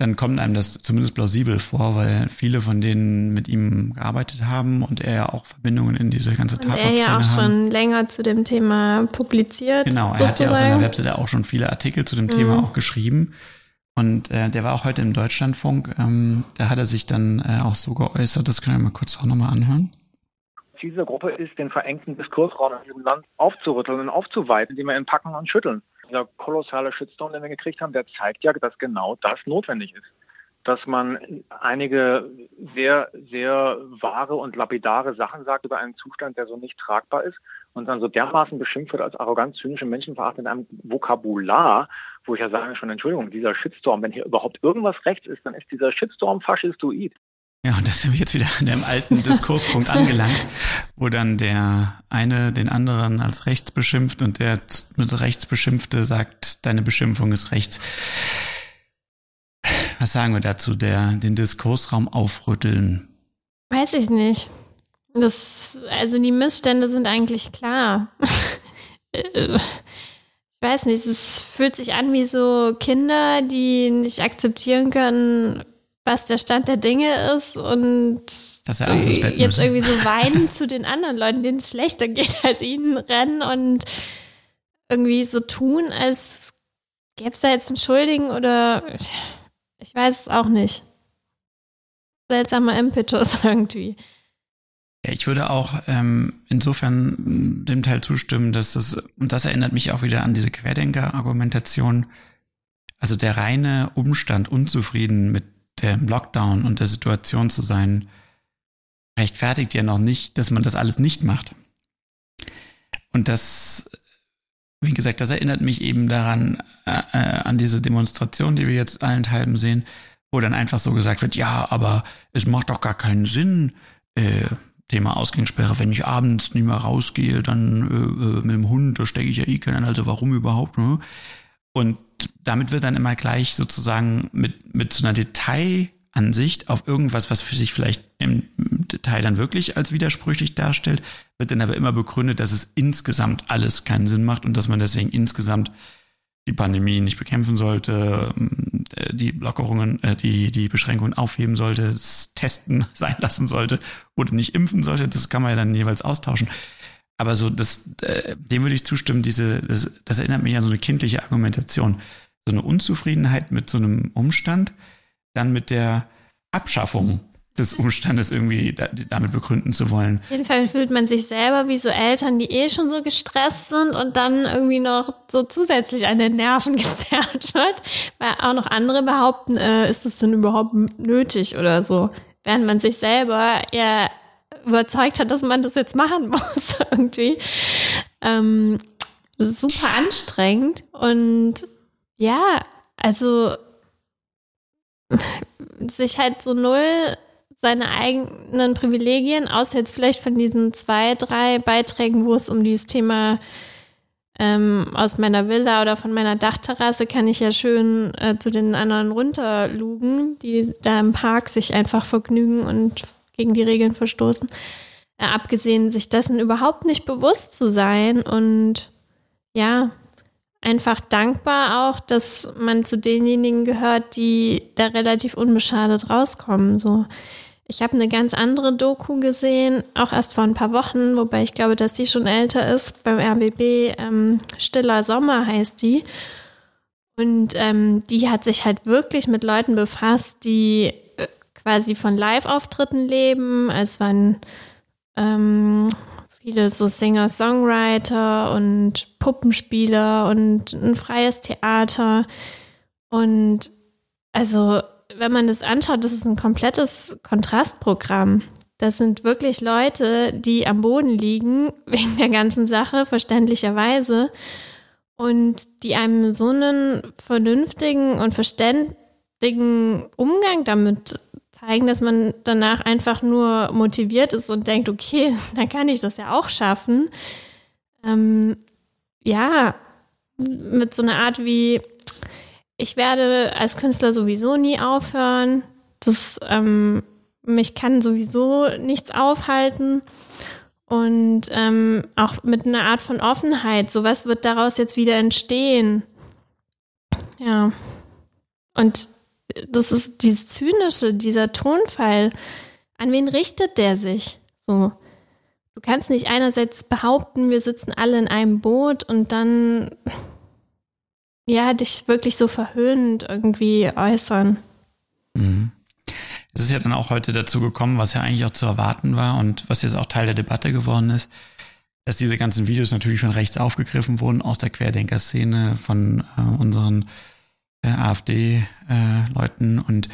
[SPEAKER 2] dann kommt einem das zumindest plausibel vor, weil viele von denen mit ihm gearbeitet haben und er ja auch Verbindungen in diese ganze Tatort
[SPEAKER 3] Er ja auch haben. schon länger zu dem Thema publiziert.
[SPEAKER 2] Genau, er sozusagen. hat ja auf seiner Webseite auch schon viele Artikel zu dem mhm. Thema auch geschrieben. Und äh, der war auch heute im Deutschlandfunk. Ähm, da hat er sich dann äh, auch so geäußert. Das können wir mal kurz auch nochmal anhören.
[SPEAKER 10] Ziel dieser Gruppe ist, den verengten Diskursraum in diesem Land aufzurütteln und aufzuweiten, indem wir ihn packen und schütteln dieser kolossale Shitstorm, den wir gekriegt haben, der zeigt ja, dass genau das notwendig ist. Dass man einige sehr, sehr wahre und lapidare Sachen sagt über einen Zustand, der so nicht tragbar ist und dann so dermaßen beschimpft wird als arrogant, zynische Menschenveracht in einem Vokabular, wo ich ja sage schon, Entschuldigung, dieser Shitstorm, wenn hier überhaupt irgendwas rechts ist, dann ist dieser Shitstorm faschistoid.
[SPEAKER 2] Ja, und das sind wir jetzt wieder an dem alten Diskurspunkt angelangt, wo dann der eine den anderen als rechts beschimpft und der mit rechts beschimpfte sagt, deine Beschimpfung ist rechts. Was sagen wir dazu, der den Diskursraum aufrütteln?
[SPEAKER 3] Weiß ich nicht. Das, also die Missstände sind eigentlich klar. <laughs> ich weiß nicht, es fühlt sich an wie so Kinder, die nicht akzeptieren können, was der Stand der Dinge ist und
[SPEAKER 2] Dass er abends ins Bett
[SPEAKER 3] jetzt müssen. irgendwie so <laughs> weinen zu den anderen Leuten, denen es schlechter geht als ihnen, rennen und irgendwie so tun, als gäbe es da jetzt einen Schuldigen oder ich weiß es auch nicht. Seltsamer Impetus <laughs> irgendwie.
[SPEAKER 2] Ja, ich würde auch ähm, insofern dem Teil zustimmen, dass das, und das erinnert mich auch wieder an diese Querdenker-Argumentation, also der reine Umstand, unzufrieden mit dem Lockdown und der Situation zu sein, rechtfertigt ja noch nicht, dass man das alles nicht macht. Und das, wie gesagt, das erinnert mich eben daran, äh, äh an diese Demonstration, die wir jetzt allenthalben sehen, wo dann einfach so gesagt wird, ja, aber es macht doch gar keinen Sinn, äh, Thema Ausgangssperre, wenn ich abends nicht mehr rausgehe, dann äh, äh, mit dem Hund, da stecke ich ja eh keinen, also warum überhaupt, ne? Und damit wird dann immer gleich sozusagen mit, mit so einer Detailansicht auf irgendwas, was für sich vielleicht im Detail dann wirklich als widersprüchlich darstellt, wird dann aber immer begründet, dass es insgesamt alles keinen Sinn macht und dass man deswegen insgesamt die Pandemie nicht bekämpfen sollte, äh, die Lockerungen, äh, die, die Beschränkungen aufheben sollte, das Testen <laughs> sein lassen sollte oder nicht impfen sollte, das kann man ja dann jeweils austauschen. Aber so, das, äh, dem würde ich zustimmen, diese, das, das erinnert mich an so eine kindliche Argumentation. So eine Unzufriedenheit mit so einem Umstand, dann mit der Abschaffung des Umstandes irgendwie damit begründen zu wollen.
[SPEAKER 3] Auf jeden Fall fühlt man sich selber wie so Eltern, die eh schon so gestresst sind und dann irgendwie noch so zusätzlich an den Nerven <laughs> gezerrt wird, weil auch noch andere behaupten, äh, ist das denn überhaupt nötig oder so, während man sich selber ja überzeugt hat, dass man das jetzt machen <laughs> muss irgendwie. Ähm, super anstrengend und ja, also sich halt so null seine eigenen Privilegien, außer jetzt vielleicht von diesen zwei, drei Beiträgen, wo es um dieses Thema ähm, aus meiner Villa oder von meiner Dachterrasse kann ich ja schön äh, zu den anderen runterlugen, die da im Park sich einfach vergnügen und gegen die Regeln verstoßen. Äh, abgesehen, sich dessen überhaupt nicht bewusst zu sein und ja, einfach dankbar auch, dass man zu denjenigen gehört, die da relativ unbeschadet rauskommen. So, ich habe eine ganz andere Doku gesehen, auch erst vor ein paar Wochen, wobei ich glaube, dass die schon älter ist, beim RBB. Ähm, Stiller Sommer heißt die. Und ähm, die hat sich halt wirklich mit Leuten befasst, die quasi von Live-Auftritten leben. Es waren ähm, viele so Singer-Songwriter und Puppenspieler und ein freies Theater. Und also wenn man das anschaut, das ist ein komplettes Kontrastprogramm. Das sind wirklich Leute, die am Boden liegen, <laughs> wegen der ganzen Sache, verständlicherweise, und die einem so einen vernünftigen und verständigen Umgang damit zeigen, dass man danach einfach nur motiviert ist und denkt, okay, <laughs> dann kann ich das ja auch schaffen. Ähm, ja, mit so einer Art wie, ich werde als Künstler sowieso nie aufhören. Das, ähm, mich kann sowieso nichts aufhalten. Und ähm, auch mit einer Art von Offenheit. So was wird daraus jetzt wieder entstehen. Ja. Und das ist dieses Zynische, dieser Tonfall. An wen richtet der sich? So. Du kannst nicht einerseits behaupten, wir sitzen alle in einem Boot und dann ja, dich wirklich so verhöhnend irgendwie äußern.
[SPEAKER 2] Mhm. Es ist ja dann auch heute dazu gekommen, was ja eigentlich auch zu erwarten war und was jetzt auch Teil der Debatte geworden ist, dass diese ganzen Videos natürlich von rechts aufgegriffen wurden aus der Querdenker-Szene von äh, unseren äh, AfD-Leuten äh, und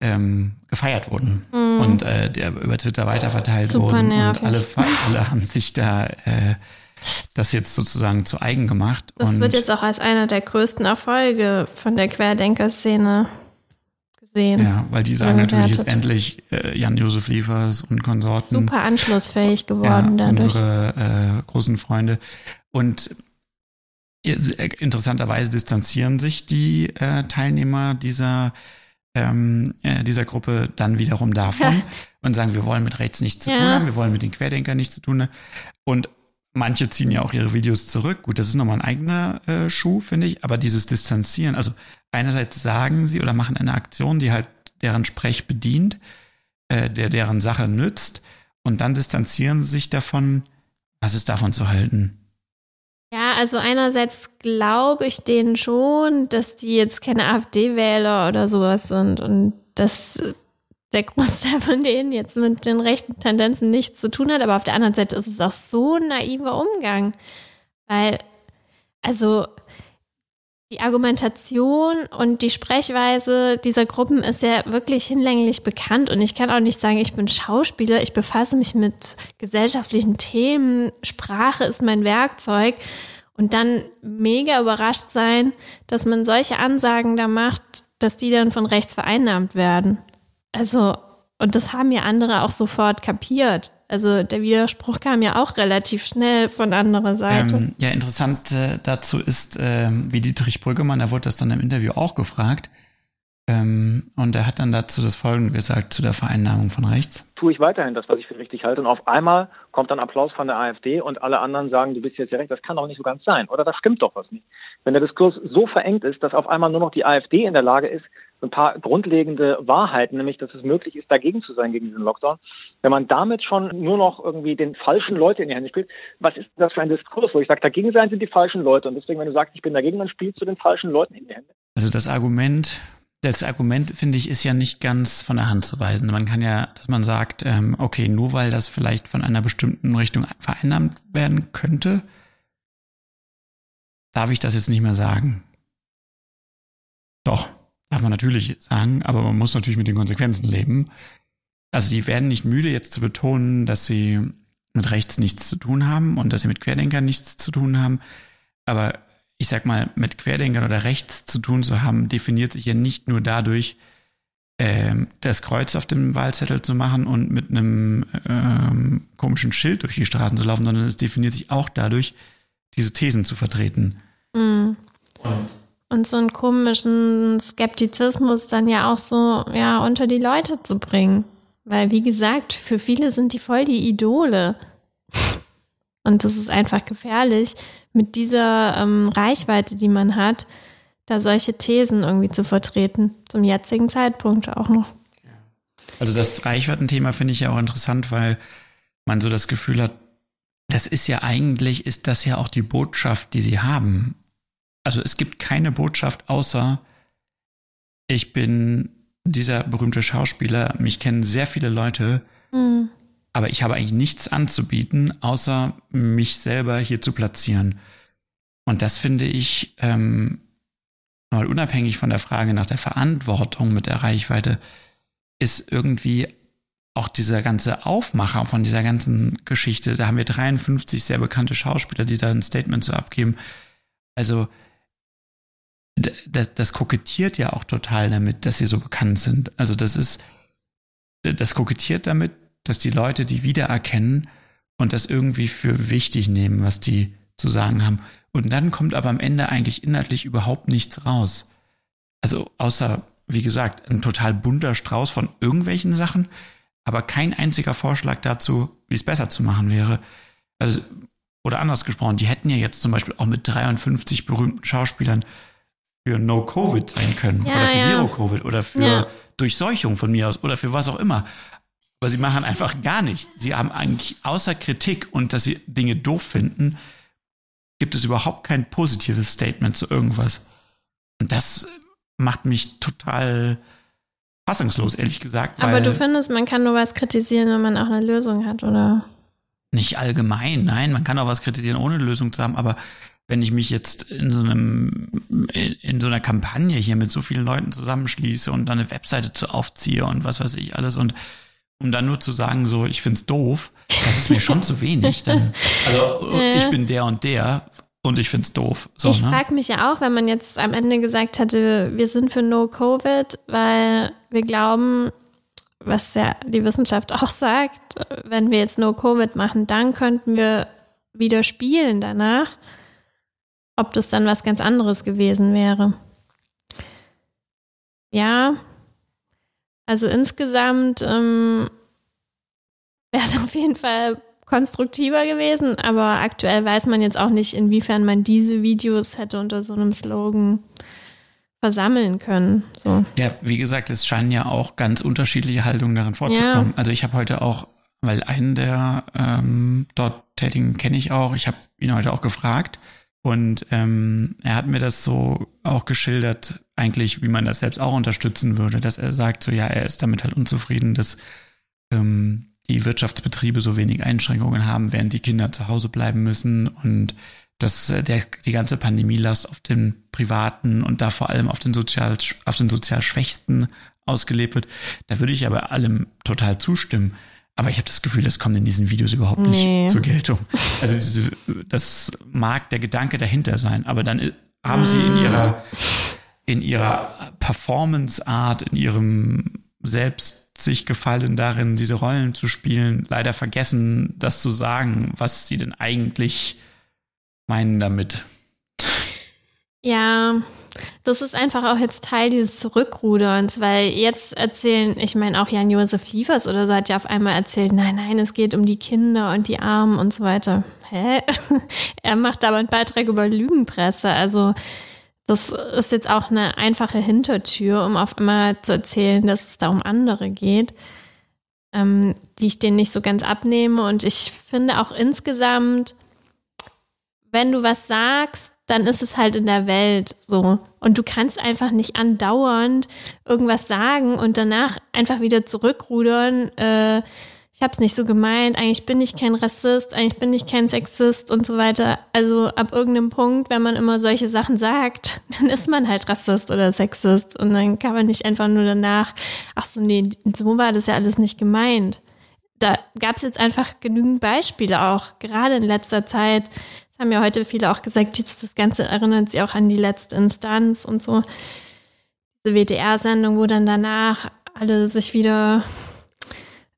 [SPEAKER 2] ähm, gefeiert wurden mhm. und äh, der über Twitter weiterverteilt Super wurden nervig. und alle, alle haben sich da äh, das jetzt sozusagen zu eigen gemacht.
[SPEAKER 3] Das wird jetzt auch als einer der größten Erfolge von der Querdenker-Szene gesehen.
[SPEAKER 2] Ja, weil die sagen natürlich jetzt endlich äh, Jan-Josef Liefers und Konsorten.
[SPEAKER 3] Super anschlussfähig geworden
[SPEAKER 2] ja, dadurch. Unsere äh, großen Freunde. Und interessanterweise distanzieren sich die äh, Teilnehmer dieser ähm, äh, dieser Gruppe dann wiederum davon <laughs> und sagen, wir wollen mit rechts nichts zu ja. tun haben, wir wollen mit den Querdenkern nichts zu tun haben. Und Manche ziehen ja auch ihre Videos zurück. Gut, das ist nochmal ein eigener äh, Schuh, finde ich. Aber dieses Distanzieren, also einerseits sagen sie oder machen eine Aktion, die halt deren Sprech bedient, äh, der deren Sache nützt. Und dann distanzieren sie sich davon. Was ist davon zu halten?
[SPEAKER 3] Ja, also einerseits glaube ich denen schon, dass die jetzt keine AfD-Wähler oder sowas sind und dass der Großteil von denen jetzt mit den rechten Tendenzen nichts zu tun hat, aber auf der anderen Seite ist es auch so ein naiver Umgang, weil, also die Argumentation und die Sprechweise dieser Gruppen ist ja wirklich hinlänglich bekannt und ich kann auch nicht sagen, ich bin Schauspieler, ich befasse mich mit gesellschaftlichen Themen, Sprache ist mein Werkzeug und dann mega überrascht sein, dass man solche Ansagen da macht, dass die dann von rechts vereinnahmt werden. Also, und das haben ja andere auch sofort kapiert. Also der Widerspruch kam ja auch relativ schnell von anderer Seite.
[SPEAKER 2] Ähm, ja, interessant äh, dazu ist, äh, wie Dietrich Brüggemann, er wurde das dann im Interview auch gefragt. Ähm, und er hat dann dazu das Folgende gesagt zu der Vereinnahmung von rechts.
[SPEAKER 10] Tue ich weiterhin das, was ich für richtig halte. Und auf einmal kommt dann Applaus von der AfD und alle anderen sagen, du bist jetzt ja recht. Das kann doch nicht so ganz sein. Oder das stimmt doch was nicht. Wenn der Diskurs so verengt ist, dass auf einmal nur noch die AfD in der Lage ist, ein paar grundlegende Wahrheiten, nämlich dass es möglich ist, dagegen zu sein gegen diesen Lockdown. Wenn man damit schon nur noch irgendwie den falschen Leute in die Hände spielt, was ist das für ein Diskurs, wo ich sage, dagegen sein sind die falschen Leute und deswegen, wenn du sagst, ich bin dagegen, dann spielst du den falschen Leuten in die Hände.
[SPEAKER 2] Also das Argument, das Argument, finde ich, ist ja nicht ganz von der Hand zu weisen. Man kann ja, dass man sagt, ähm, okay, nur weil das vielleicht von einer bestimmten Richtung vereinnahmt werden könnte, darf ich das jetzt nicht mehr sagen. Doch. Darf man natürlich sagen, aber man muss natürlich mit den Konsequenzen leben. Also die werden nicht müde, jetzt zu betonen, dass sie mit rechts nichts zu tun haben und dass sie mit Querdenkern nichts zu tun haben. Aber ich sag mal, mit Querdenkern oder rechts zu tun zu haben, definiert sich ja nicht nur dadurch, ähm, das Kreuz auf dem Wahlzettel zu machen und mit einem ähm, komischen Schild durch die Straßen zu laufen, sondern es definiert sich auch dadurch, diese Thesen zu vertreten.
[SPEAKER 3] Mhm. Und und so einen komischen Skeptizismus dann ja auch so ja unter die Leute zu bringen. Weil, wie gesagt, für viele sind die voll die Idole. Und das ist einfach gefährlich, mit dieser ähm, Reichweite, die man hat, da solche Thesen irgendwie zu vertreten. Zum jetzigen Zeitpunkt auch noch.
[SPEAKER 2] Also das Reichweitenthema finde ich ja auch interessant, weil man so das Gefühl hat, das ist ja eigentlich, ist das ja auch die Botschaft, die sie haben also es gibt keine Botschaft außer, ich bin dieser berühmte Schauspieler, mich kennen sehr viele Leute, mhm. aber ich habe eigentlich nichts anzubieten, außer mich selber hier zu platzieren. Und das finde ich, ähm, mal unabhängig von der Frage nach der Verantwortung mit der Reichweite, ist irgendwie auch dieser ganze Aufmacher von dieser ganzen Geschichte. Da haben wir 53 sehr bekannte Schauspieler, die da ein Statement zu abgeben. Also das, das kokettiert ja auch total damit, dass sie so bekannt sind. Also das ist, das kokettiert damit, dass die Leute die wiedererkennen und das irgendwie für wichtig nehmen, was die zu sagen haben. Und dann kommt aber am Ende eigentlich inhaltlich überhaupt nichts raus. Also außer, wie gesagt, ein total bunter Strauß von irgendwelchen Sachen, aber kein einziger Vorschlag dazu, wie es besser zu machen wäre. Also, oder anders gesprochen, die hätten ja jetzt zum Beispiel auch mit 53 berühmten Schauspielern für No-Covid sein können ja, oder für ja. Zero-Covid oder für ja. Durchseuchung von mir aus oder für was auch immer. Aber sie machen einfach gar nichts. Sie haben eigentlich außer Kritik und dass sie Dinge doof finden, gibt es überhaupt kein positives Statement zu irgendwas. Und das macht mich total fassungslos, ehrlich gesagt.
[SPEAKER 3] Aber du findest, man kann nur was kritisieren, wenn man auch eine Lösung hat, oder?
[SPEAKER 2] Nicht allgemein, nein, man kann auch was kritisieren, ohne eine Lösung zu haben, aber wenn ich mich jetzt in so einem, in so einer Kampagne hier mit so vielen Leuten zusammenschließe und dann eine Webseite zu aufziehe und was weiß ich alles und um dann nur zu sagen, so, ich find's doof, das ist mir schon zu wenig. Dann, <laughs> also ich bin der und der und ich find's doof. So,
[SPEAKER 3] ich
[SPEAKER 2] ne?
[SPEAKER 3] frage mich ja auch, wenn man jetzt am Ende gesagt hätte, wir sind für No Covid, weil wir glauben, was ja die Wissenschaft <laughs> auch sagt, wenn wir jetzt No Covid machen, dann könnten wir wieder spielen danach ob das dann was ganz anderes gewesen wäre. Ja, also insgesamt ähm, wäre es <laughs> auf jeden Fall konstruktiver gewesen, aber aktuell weiß man jetzt auch nicht, inwiefern man diese Videos hätte unter so einem Slogan versammeln können. So.
[SPEAKER 2] Ja, wie gesagt, es scheinen ja auch ganz unterschiedliche Haltungen darin vorzukommen. Ja. Also ich habe heute auch, weil einen der ähm, dort Tätigen kenne ich auch, ich habe ihn heute auch gefragt, Und ähm, er hat mir das so auch geschildert, eigentlich, wie man das selbst auch unterstützen würde, dass er sagt, so ja, er ist damit halt unzufrieden, dass ähm, die Wirtschaftsbetriebe so wenig Einschränkungen haben, während die Kinder zu Hause bleiben müssen und dass äh, der, die ganze Pandemielast auf den Privaten und da vor allem auf den sozial, auf den sozial Schwächsten ausgelebt wird. Da würde ich aber allem total zustimmen. Aber ich habe das Gefühl, das kommt in diesen Videos überhaupt nicht nee. zur Geltung. Also diese, das mag der Gedanke dahinter sein, aber dann haben sie in ihrer, in ihrer Performance-Art, in ihrem selbst sich gefallen darin, diese Rollen zu spielen, leider vergessen, das zu sagen, was sie denn eigentlich meinen damit.
[SPEAKER 3] Ja, das ist einfach auch jetzt Teil dieses Zurückruderns, weil jetzt erzählen, ich meine auch Jan-Josef Liefers oder so hat ja auf einmal erzählt, nein, nein, es geht um die Kinder und die Armen und so weiter. Hä? <laughs> er macht aber einen Beitrag über Lügenpresse, also das ist jetzt auch eine einfache Hintertür, um auf einmal zu erzählen, dass es da um andere geht, ähm, die ich denen nicht so ganz abnehme. Und ich finde auch insgesamt, wenn du was sagst, dann ist es halt in der Welt so. Und du kannst einfach nicht andauernd irgendwas sagen und danach einfach wieder zurückrudern. Äh, ich habe es nicht so gemeint, eigentlich bin ich kein Rassist, eigentlich bin ich kein Sexist und so weiter. Also ab irgendeinem Punkt, wenn man immer solche Sachen sagt, <laughs> dann ist man halt Rassist oder Sexist und dann kann man nicht einfach nur danach, ach so, nee, so war das ja alles nicht gemeint. Da gab es jetzt einfach genügend Beispiele auch, gerade in letzter Zeit haben ja heute viele auch gesagt, das Ganze erinnert sie auch an die letzte Instanz und so. Diese WDR-Sendung, wo dann danach alle sich wieder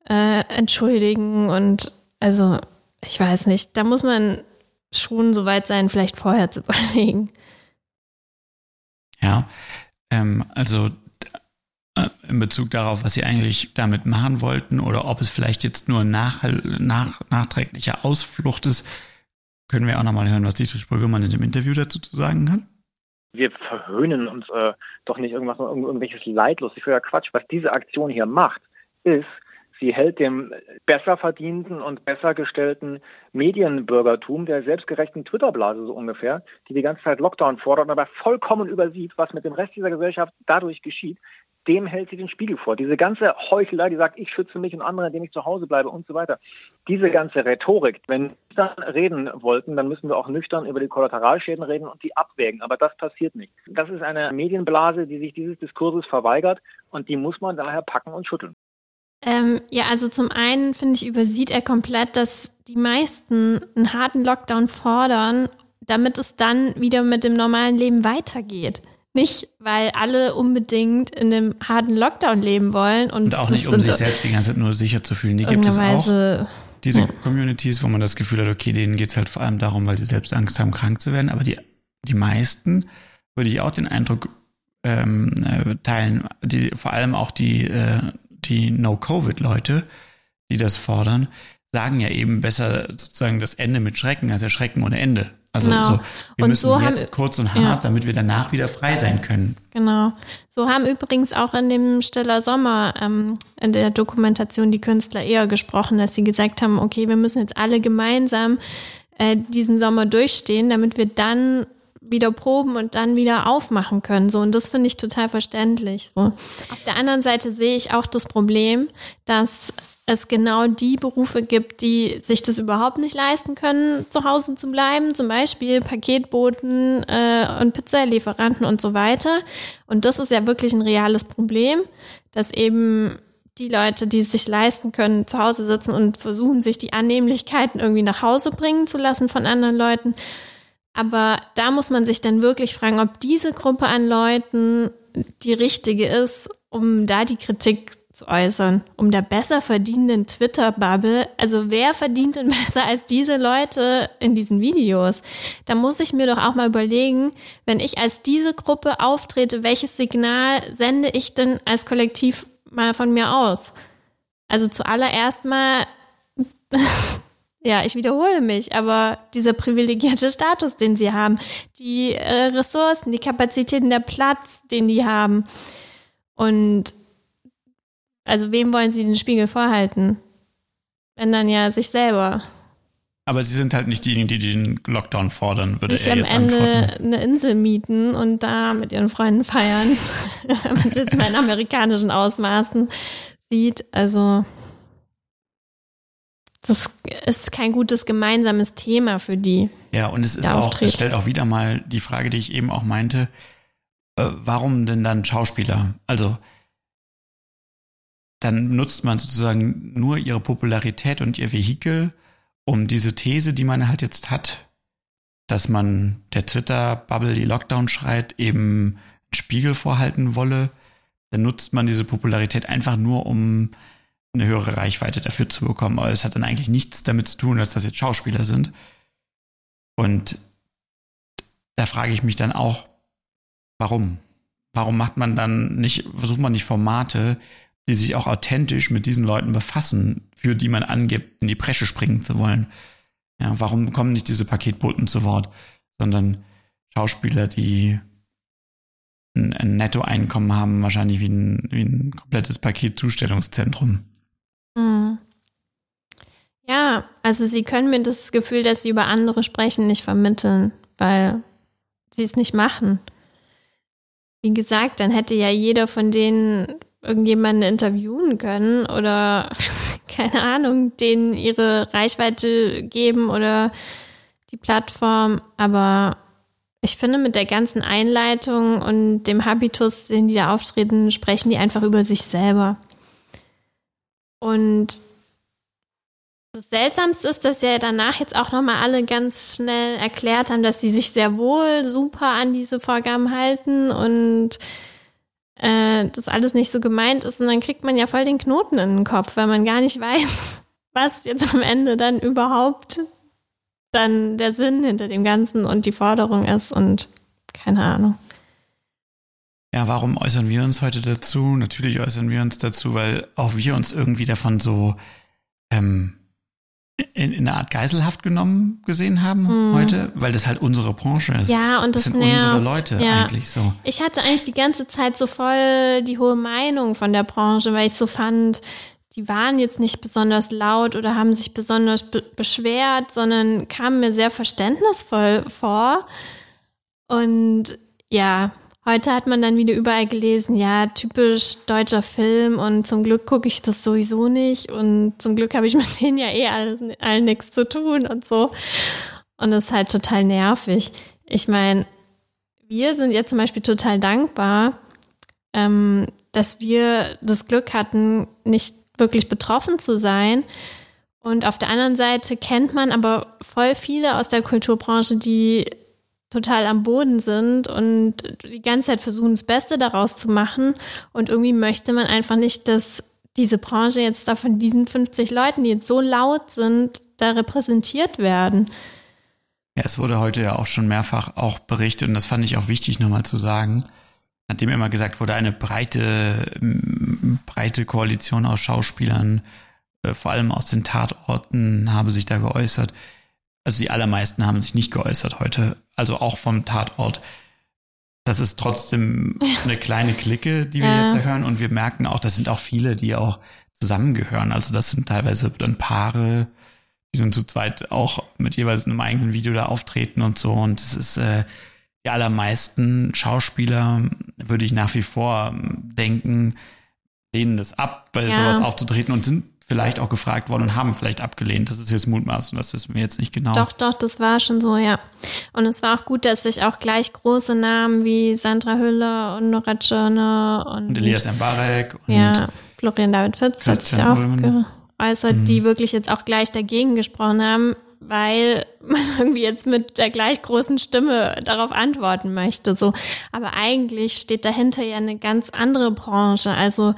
[SPEAKER 3] äh, entschuldigen und also, ich weiß nicht, da muss man schon so weit sein, vielleicht vorher zu <laughs> überlegen.
[SPEAKER 2] Ja, ähm, also äh, in Bezug darauf, was sie eigentlich damit machen wollten oder ob es vielleicht jetzt nur nach, nach, nachträglicher Ausflucht ist, können wir auch nochmal hören, was Dietrich Brüggemann in dem Interview dazu zu sagen hat?
[SPEAKER 10] Wir verhöhnen uns äh, doch nicht irgendwas, irgendwelches leidlustig für Quatsch. Was diese Aktion hier macht, ist, sie hält dem besser verdienten und besser gestellten Medienbürgertum der selbstgerechten Twitterblase so ungefähr, die die ganze Zeit Lockdown fordert und aber vollkommen übersieht, was mit dem Rest dieser Gesellschaft dadurch geschieht, dem hält sie den Spiegel vor. Diese ganze Heuchelei, die sagt, ich schütze mich und andere, indem ich zu Hause bleibe und so weiter. Diese ganze Rhetorik, wenn wir dann reden wollten, dann müssen wir auch nüchtern über die Kollateralschäden reden und die abwägen. Aber das passiert nicht. Das ist eine Medienblase, die sich dieses Diskurses verweigert und die muss man daher packen und schütteln.
[SPEAKER 3] Ähm, ja, also zum einen finde ich, übersieht er komplett, dass die meisten einen harten Lockdown fordern, damit es dann wieder mit dem normalen Leben weitergeht. Nicht, weil alle unbedingt in einem harten Lockdown leben wollen. Und,
[SPEAKER 2] und auch nicht, um sich selbst die ganze Zeit nur sicher zu fühlen. Die gibt es auch. Diese ja. Communities, wo man das Gefühl hat, okay, denen geht es halt vor allem darum, weil sie selbst Angst haben, krank zu werden. Aber die, die meisten, würde ich auch den Eindruck ähm, äh, teilen, die, vor allem auch die, äh, die No-Covid-Leute, die das fordern, sagen ja eben besser sozusagen das Ende mit Schrecken als Erschrecken ohne Ende. Also genau. so, wir und müssen so jetzt haben, kurz und hart, ja. damit wir danach wieder frei sein können.
[SPEAKER 3] Genau. So haben übrigens auch in dem Stiller Sommer ähm, in der Dokumentation die Künstler eher gesprochen, dass sie gesagt haben, okay, wir müssen jetzt alle gemeinsam äh, diesen Sommer durchstehen, damit wir dann wieder proben und dann wieder aufmachen können. So, und das finde ich total verständlich. So. Auf der anderen Seite sehe ich auch das Problem, dass es genau die Berufe gibt, die sich das überhaupt nicht leisten können, zu Hause zu bleiben, zum Beispiel Paketboten äh, und Pizzalieferanten und so weiter. Und das ist ja wirklich ein reales Problem, dass eben die Leute, die es sich leisten können, zu Hause sitzen und versuchen, sich die Annehmlichkeiten irgendwie nach Hause bringen zu lassen von anderen Leuten. Aber da muss man sich dann wirklich fragen, ob diese Gruppe an Leuten die richtige ist, um da die Kritik zu äußern, um der besser verdienenden Twitter-Bubble. Also wer verdient denn <laughs> besser als diese Leute in diesen Videos? Da muss ich mir doch auch mal überlegen, wenn ich als diese Gruppe auftrete, welches Signal sende ich denn als Kollektiv mal von mir aus? Also zuallererst mal, <laughs> ja, ich wiederhole mich, aber dieser privilegierte Status, den sie haben, die äh, Ressourcen, die Kapazitäten, der Platz, den die haben. Und also wem wollen sie den Spiegel vorhalten? Wenn dann ja sich selber.
[SPEAKER 2] Aber sie sind halt nicht diejenigen, die den Lockdown fordern, würde
[SPEAKER 3] sich
[SPEAKER 2] er
[SPEAKER 3] am
[SPEAKER 2] jetzt
[SPEAKER 3] Ende
[SPEAKER 2] antworten.
[SPEAKER 3] eine Insel mieten und da mit ihren Freunden feiern, <laughs> wenn man es jetzt mal in amerikanischen Ausmaßen sieht. Also das ist kein gutes gemeinsames Thema für die.
[SPEAKER 2] Ja, und es ist auch, es stellt auch wieder mal die Frage, die ich eben auch meinte, äh, warum denn dann Schauspieler? Also dann nutzt man sozusagen nur ihre Popularität und ihr Vehikel, um diese These, die man halt jetzt hat, dass man der Twitter-Bubble die Lockdown schreit, eben einen Spiegel vorhalten wolle. Dann nutzt man diese Popularität einfach nur, um eine höhere Reichweite dafür zu bekommen. Aber es hat dann eigentlich nichts damit zu tun, dass das jetzt Schauspieler sind. Und da frage ich mich dann auch, warum? Warum macht man dann nicht, versucht man nicht Formate, die sich auch authentisch mit diesen Leuten befassen, für die man angibt, in die Bresche springen zu wollen? Ja, warum kommen nicht diese Paketboten zu Wort, sondern Schauspieler, die ein, ein Nettoeinkommen haben, wahrscheinlich wie ein, wie ein komplettes Paketzustellungszentrum.
[SPEAKER 3] Mhm. Ja, also sie können mir das Gefühl, dass sie über andere sprechen, nicht vermitteln, weil sie es nicht machen. Wie gesagt, dann hätte ja jeder von denen irgendjemanden interviewen können oder <laughs> keine Ahnung, denen ihre Reichweite geben oder die Plattform. Aber ich finde, mit der ganzen Einleitung und dem Habitus, den die da auftreten, sprechen die einfach über sich selber. Und das Seltsamste ist, dass ja danach jetzt auch nochmal alle ganz schnell erklärt haben, dass sie sich sehr wohl super an diese Vorgaben halten und äh, das alles nicht so gemeint ist. Und dann kriegt man ja voll den Knoten in den Kopf, weil man gar nicht weiß, <laughs> was jetzt am Ende dann überhaupt dann der Sinn hinter dem Ganzen und die Forderung ist und keine Ahnung.
[SPEAKER 2] Ja, warum äußern wir uns heute dazu? Natürlich äußern wir uns dazu, weil auch wir uns irgendwie davon so ähm, in, in einer Art Geiselhaft genommen gesehen haben
[SPEAKER 3] Hm.
[SPEAKER 2] heute, weil das halt unsere Branche ist.
[SPEAKER 3] Ja, und das,
[SPEAKER 2] sind
[SPEAKER 3] nervt.
[SPEAKER 2] unsere Leute
[SPEAKER 3] ja.
[SPEAKER 2] eigentlich so.
[SPEAKER 3] Ich hatte eigentlich die ganze Zeit so voll die hohe Meinung von der Branche, weil ich so fand, die waren jetzt nicht besonders laut oder haben sich besonders be beschwert, sondern kamen mir sehr verständnisvoll vor. Und ja, heute hat man dann wieder überall gelesen, ja, typisch deutscher Film und zum Glück gucke ich das sowieso nicht und zum Glück habe ich <laughs> mit denen ja eh alles, allen nichts zu tun und so. Und das ist halt total nervig. Ich meine, wir sind jetzt zum Beispiel total dankbar, ähm, dass wir das Glück hatten, nicht wirklich betroffen zu sein. Und auf der anderen Seite kennt man aber voll viele aus der Kulturbranche, die total am Boden sind und die ganze Zeit versuchen, das Beste daraus zu machen. Und irgendwie möchte man einfach nicht, dass diese Branche jetzt da von diesen 50 Leuten, die jetzt so laut sind, da repräsentiert werden.
[SPEAKER 2] Ja, es wurde heute ja auch schon mehrfach auch berichtet und das fand ich auch wichtig nochmal zu sagen. Nachdem immer gesagt wurde, eine breite, breite Koalition aus Schauspielern, äh, vor allem aus den Tatorten, habe sich da geäußert. Also die allermeisten haben sich nicht geäußert heute, also auch vom Tatort. Das ist trotzdem <laughs> eine kleine Clique, die wir
[SPEAKER 3] Ja.
[SPEAKER 2] jetzt da hören und wir merken auch, das sind auch viele, die auch zusammengehören. Also das sind teilweise dann Paare, die dann zu zweit auch mit jeweils einem eigenen Video da auftreten und so. Und es ist äh, die allermeisten Schauspieler, würde ich nach wie vor ähm, denken, lehnen das ab, bei
[SPEAKER 3] Ja.
[SPEAKER 2] sowas aufzutreten und sind vielleicht auch gefragt worden und haben vielleicht abgelehnt. Das ist jetzt Mutmaß und das wissen wir jetzt nicht genau.
[SPEAKER 3] Doch, doch, das war schon so, ja. Und es war auch gut, dass sich auch gleich große Namen wie Sandra Hüller und Nora Tschirner und,
[SPEAKER 2] Und Elias Mbarek und
[SPEAKER 3] ja, Florian David Fitz hat sich auch
[SPEAKER 2] Ulmen.
[SPEAKER 3] geäußert,
[SPEAKER 2] Mhm.
[SPEAKER 3] die wirklich jetzt auch gleich dagegen gesprochen haben, weil <laughs> man irgendwie jetzt mit der gleich großen Stimme darauf antworten möchte. So. Aber eigentlich steht dahinter ja eine ganz andere Branche. Also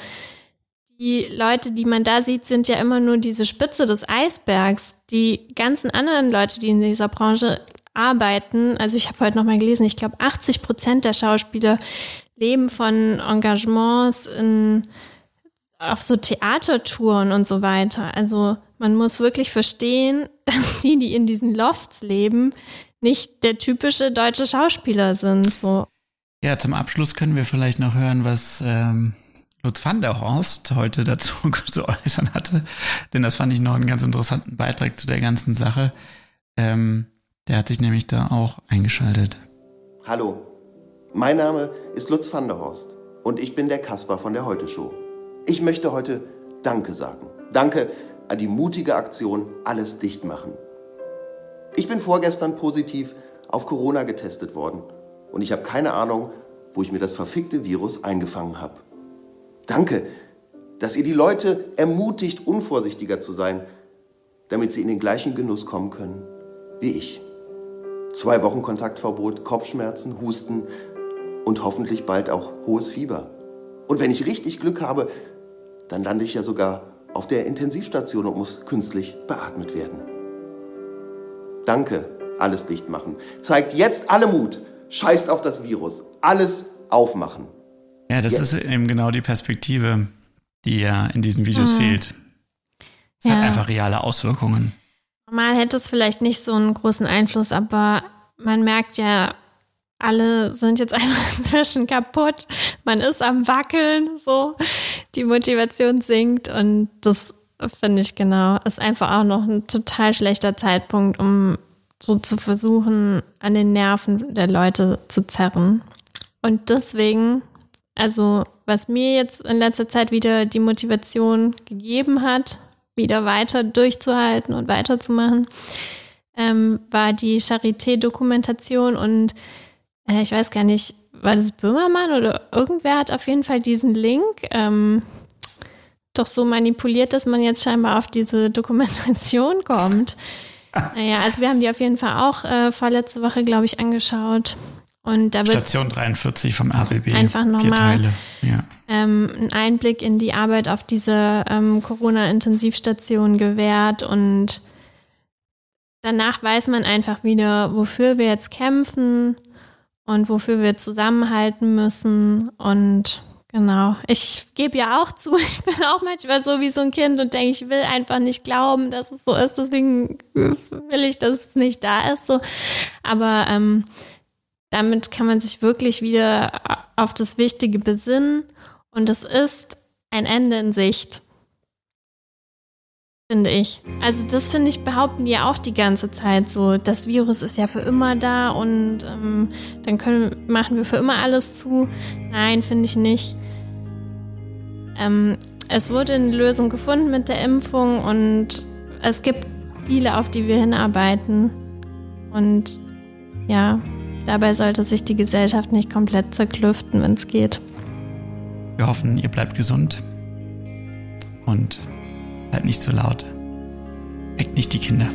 [SPEAKER 3] die Leute, die man da sieht, sind ja immer nur diese Spitze des Eisbergs. Die ganzen anderen Leute, die in dieser Branche arbeiten, also ich habe heute noch mal gelesen, ich glaube 80 Prozent der Schauspieler leben von Engagements in, auf so Theatertouren und so weiter. Also man muss wirklich verstehen, <laughs> dass die, die in diesen Lofts leben, nicht der typische deutsche Schauspieler sind. So.
[SPEAKER 2] Ja, zum Abschluss können wir vielleicht noch hören, was ähm, Lutz van der Horst heute dazu <laughs> zu äußern hatte. Denn das fand ich noch einen ganz interessanten Beitrag zu der ganzen Sache. Ähm, der hat sich nämlich da auch eingeschaltet.
[SPEAKER 11] Hallo, mein Name ist Lutz van der Horst und ich bin der Kasper von der Heute Show. Ich möchte heute Danke sagen. Danke an die mutige Aktion Alles dicht machen. Ich bin vorgestern positiv auf Corona getestet worden und ich habe keine Ahnung, wo ich mir das verfickte Virus eingefangen habe. Danke, dass ihr die Leute ermutigt, unvorsichtiger zu sein, damit sie in den gleichen Genuss kommen können wie ich. Zwei Wochen Kontaktverbot, Kopfschmerzen, Husten und hoffentlich bald auch hohes Fieber. Und wenn ich richtig Glück habe, dann lande ich ja sogar auf der Intensivstation und muss künstlich beatmet werden. Danke, alles dicht machen. Zeigt jetzt alle Mut. Scheißt auf das Virus. Alles aufmachen.
[SPEAKER 2] Ja, das jetzt. ist eben genau die Perspektive, die ja in diesen Videos mhm. fehlt. Es ja. hat einfach reale Auswirkungen.
[SPEAKER 3] Mal hätte es vielleicht nicht so einen großen Einfluss, aber man merkt ja, alle sind jetzt <laughs> einfach inzwischen kaputt. Man ist am Wackeln, so. Die Motivation sinkt und das finde ich genau, ist einfach auch noch ein total schlechter Zeitpunkt, um so zu versuchen, an den Nerven der Leute zu zerren. Und deswegen, also was mir jetzt in letzter Zeit wieder die Motivation gegeben hat, wieder weiter durchzuhalten und weiterzumachen, ähm, war die Charité-Dokumentation und äh, ich weiß gar nicht, war das Böhmermann oder irgendwer hat auf jeden Fall diesen Link ähm, doch so manipuliert, dass man jetzt scheinbar auf diese Dokumentation kommt. <laughs> naja, also wir haben die auf jeden Fall auch äh, vorletzte Woche, glaube ich, angeschaut. Und da wird
[SPEAKER 2] Station 43 vom RBB.
[SPEAKER 3] Einfach nochmal ja. ähm, einen Einblick in die Arbeit auf dieser ähm, Corona-Intensivstation gewährt und danach weiß man einfach wieder, wofür wir jetzt kämpfen und wofür wir zusammenhalten müssen und Genau. Ich gebe ja auch zu, <laughs> ich bin auch manchmal so wie so ein Kind und denke, ich will einfach nicht glauben, dass es so ist. Deswegen will ich, dass es nicht da ist. So. Aber ähm, damit kann man sich wirklich wieder auf das Wichtige besinnen. Und es ist ein Ende in Sicht. Finde ich. Also das finde ich, behaupten die auch die ganze Zeit so. Das Virus ist ja für immer da und ähm, dann können, machen wir für immer alles zu. Nein, finde ich nicht. Ähm, es wurde eine Lösung gefunden mit der Impfung und es gibt viele, auf die wir hinarbeiten. Und ja, dabei sollte sich die Gesellschaft nicht komplett zerklüften, wenn es geht.
[SPEAKER 2] Wir hoffen, ihr bleibt gesund und seid nicht zu so laut. Weckt nicht die Kinder.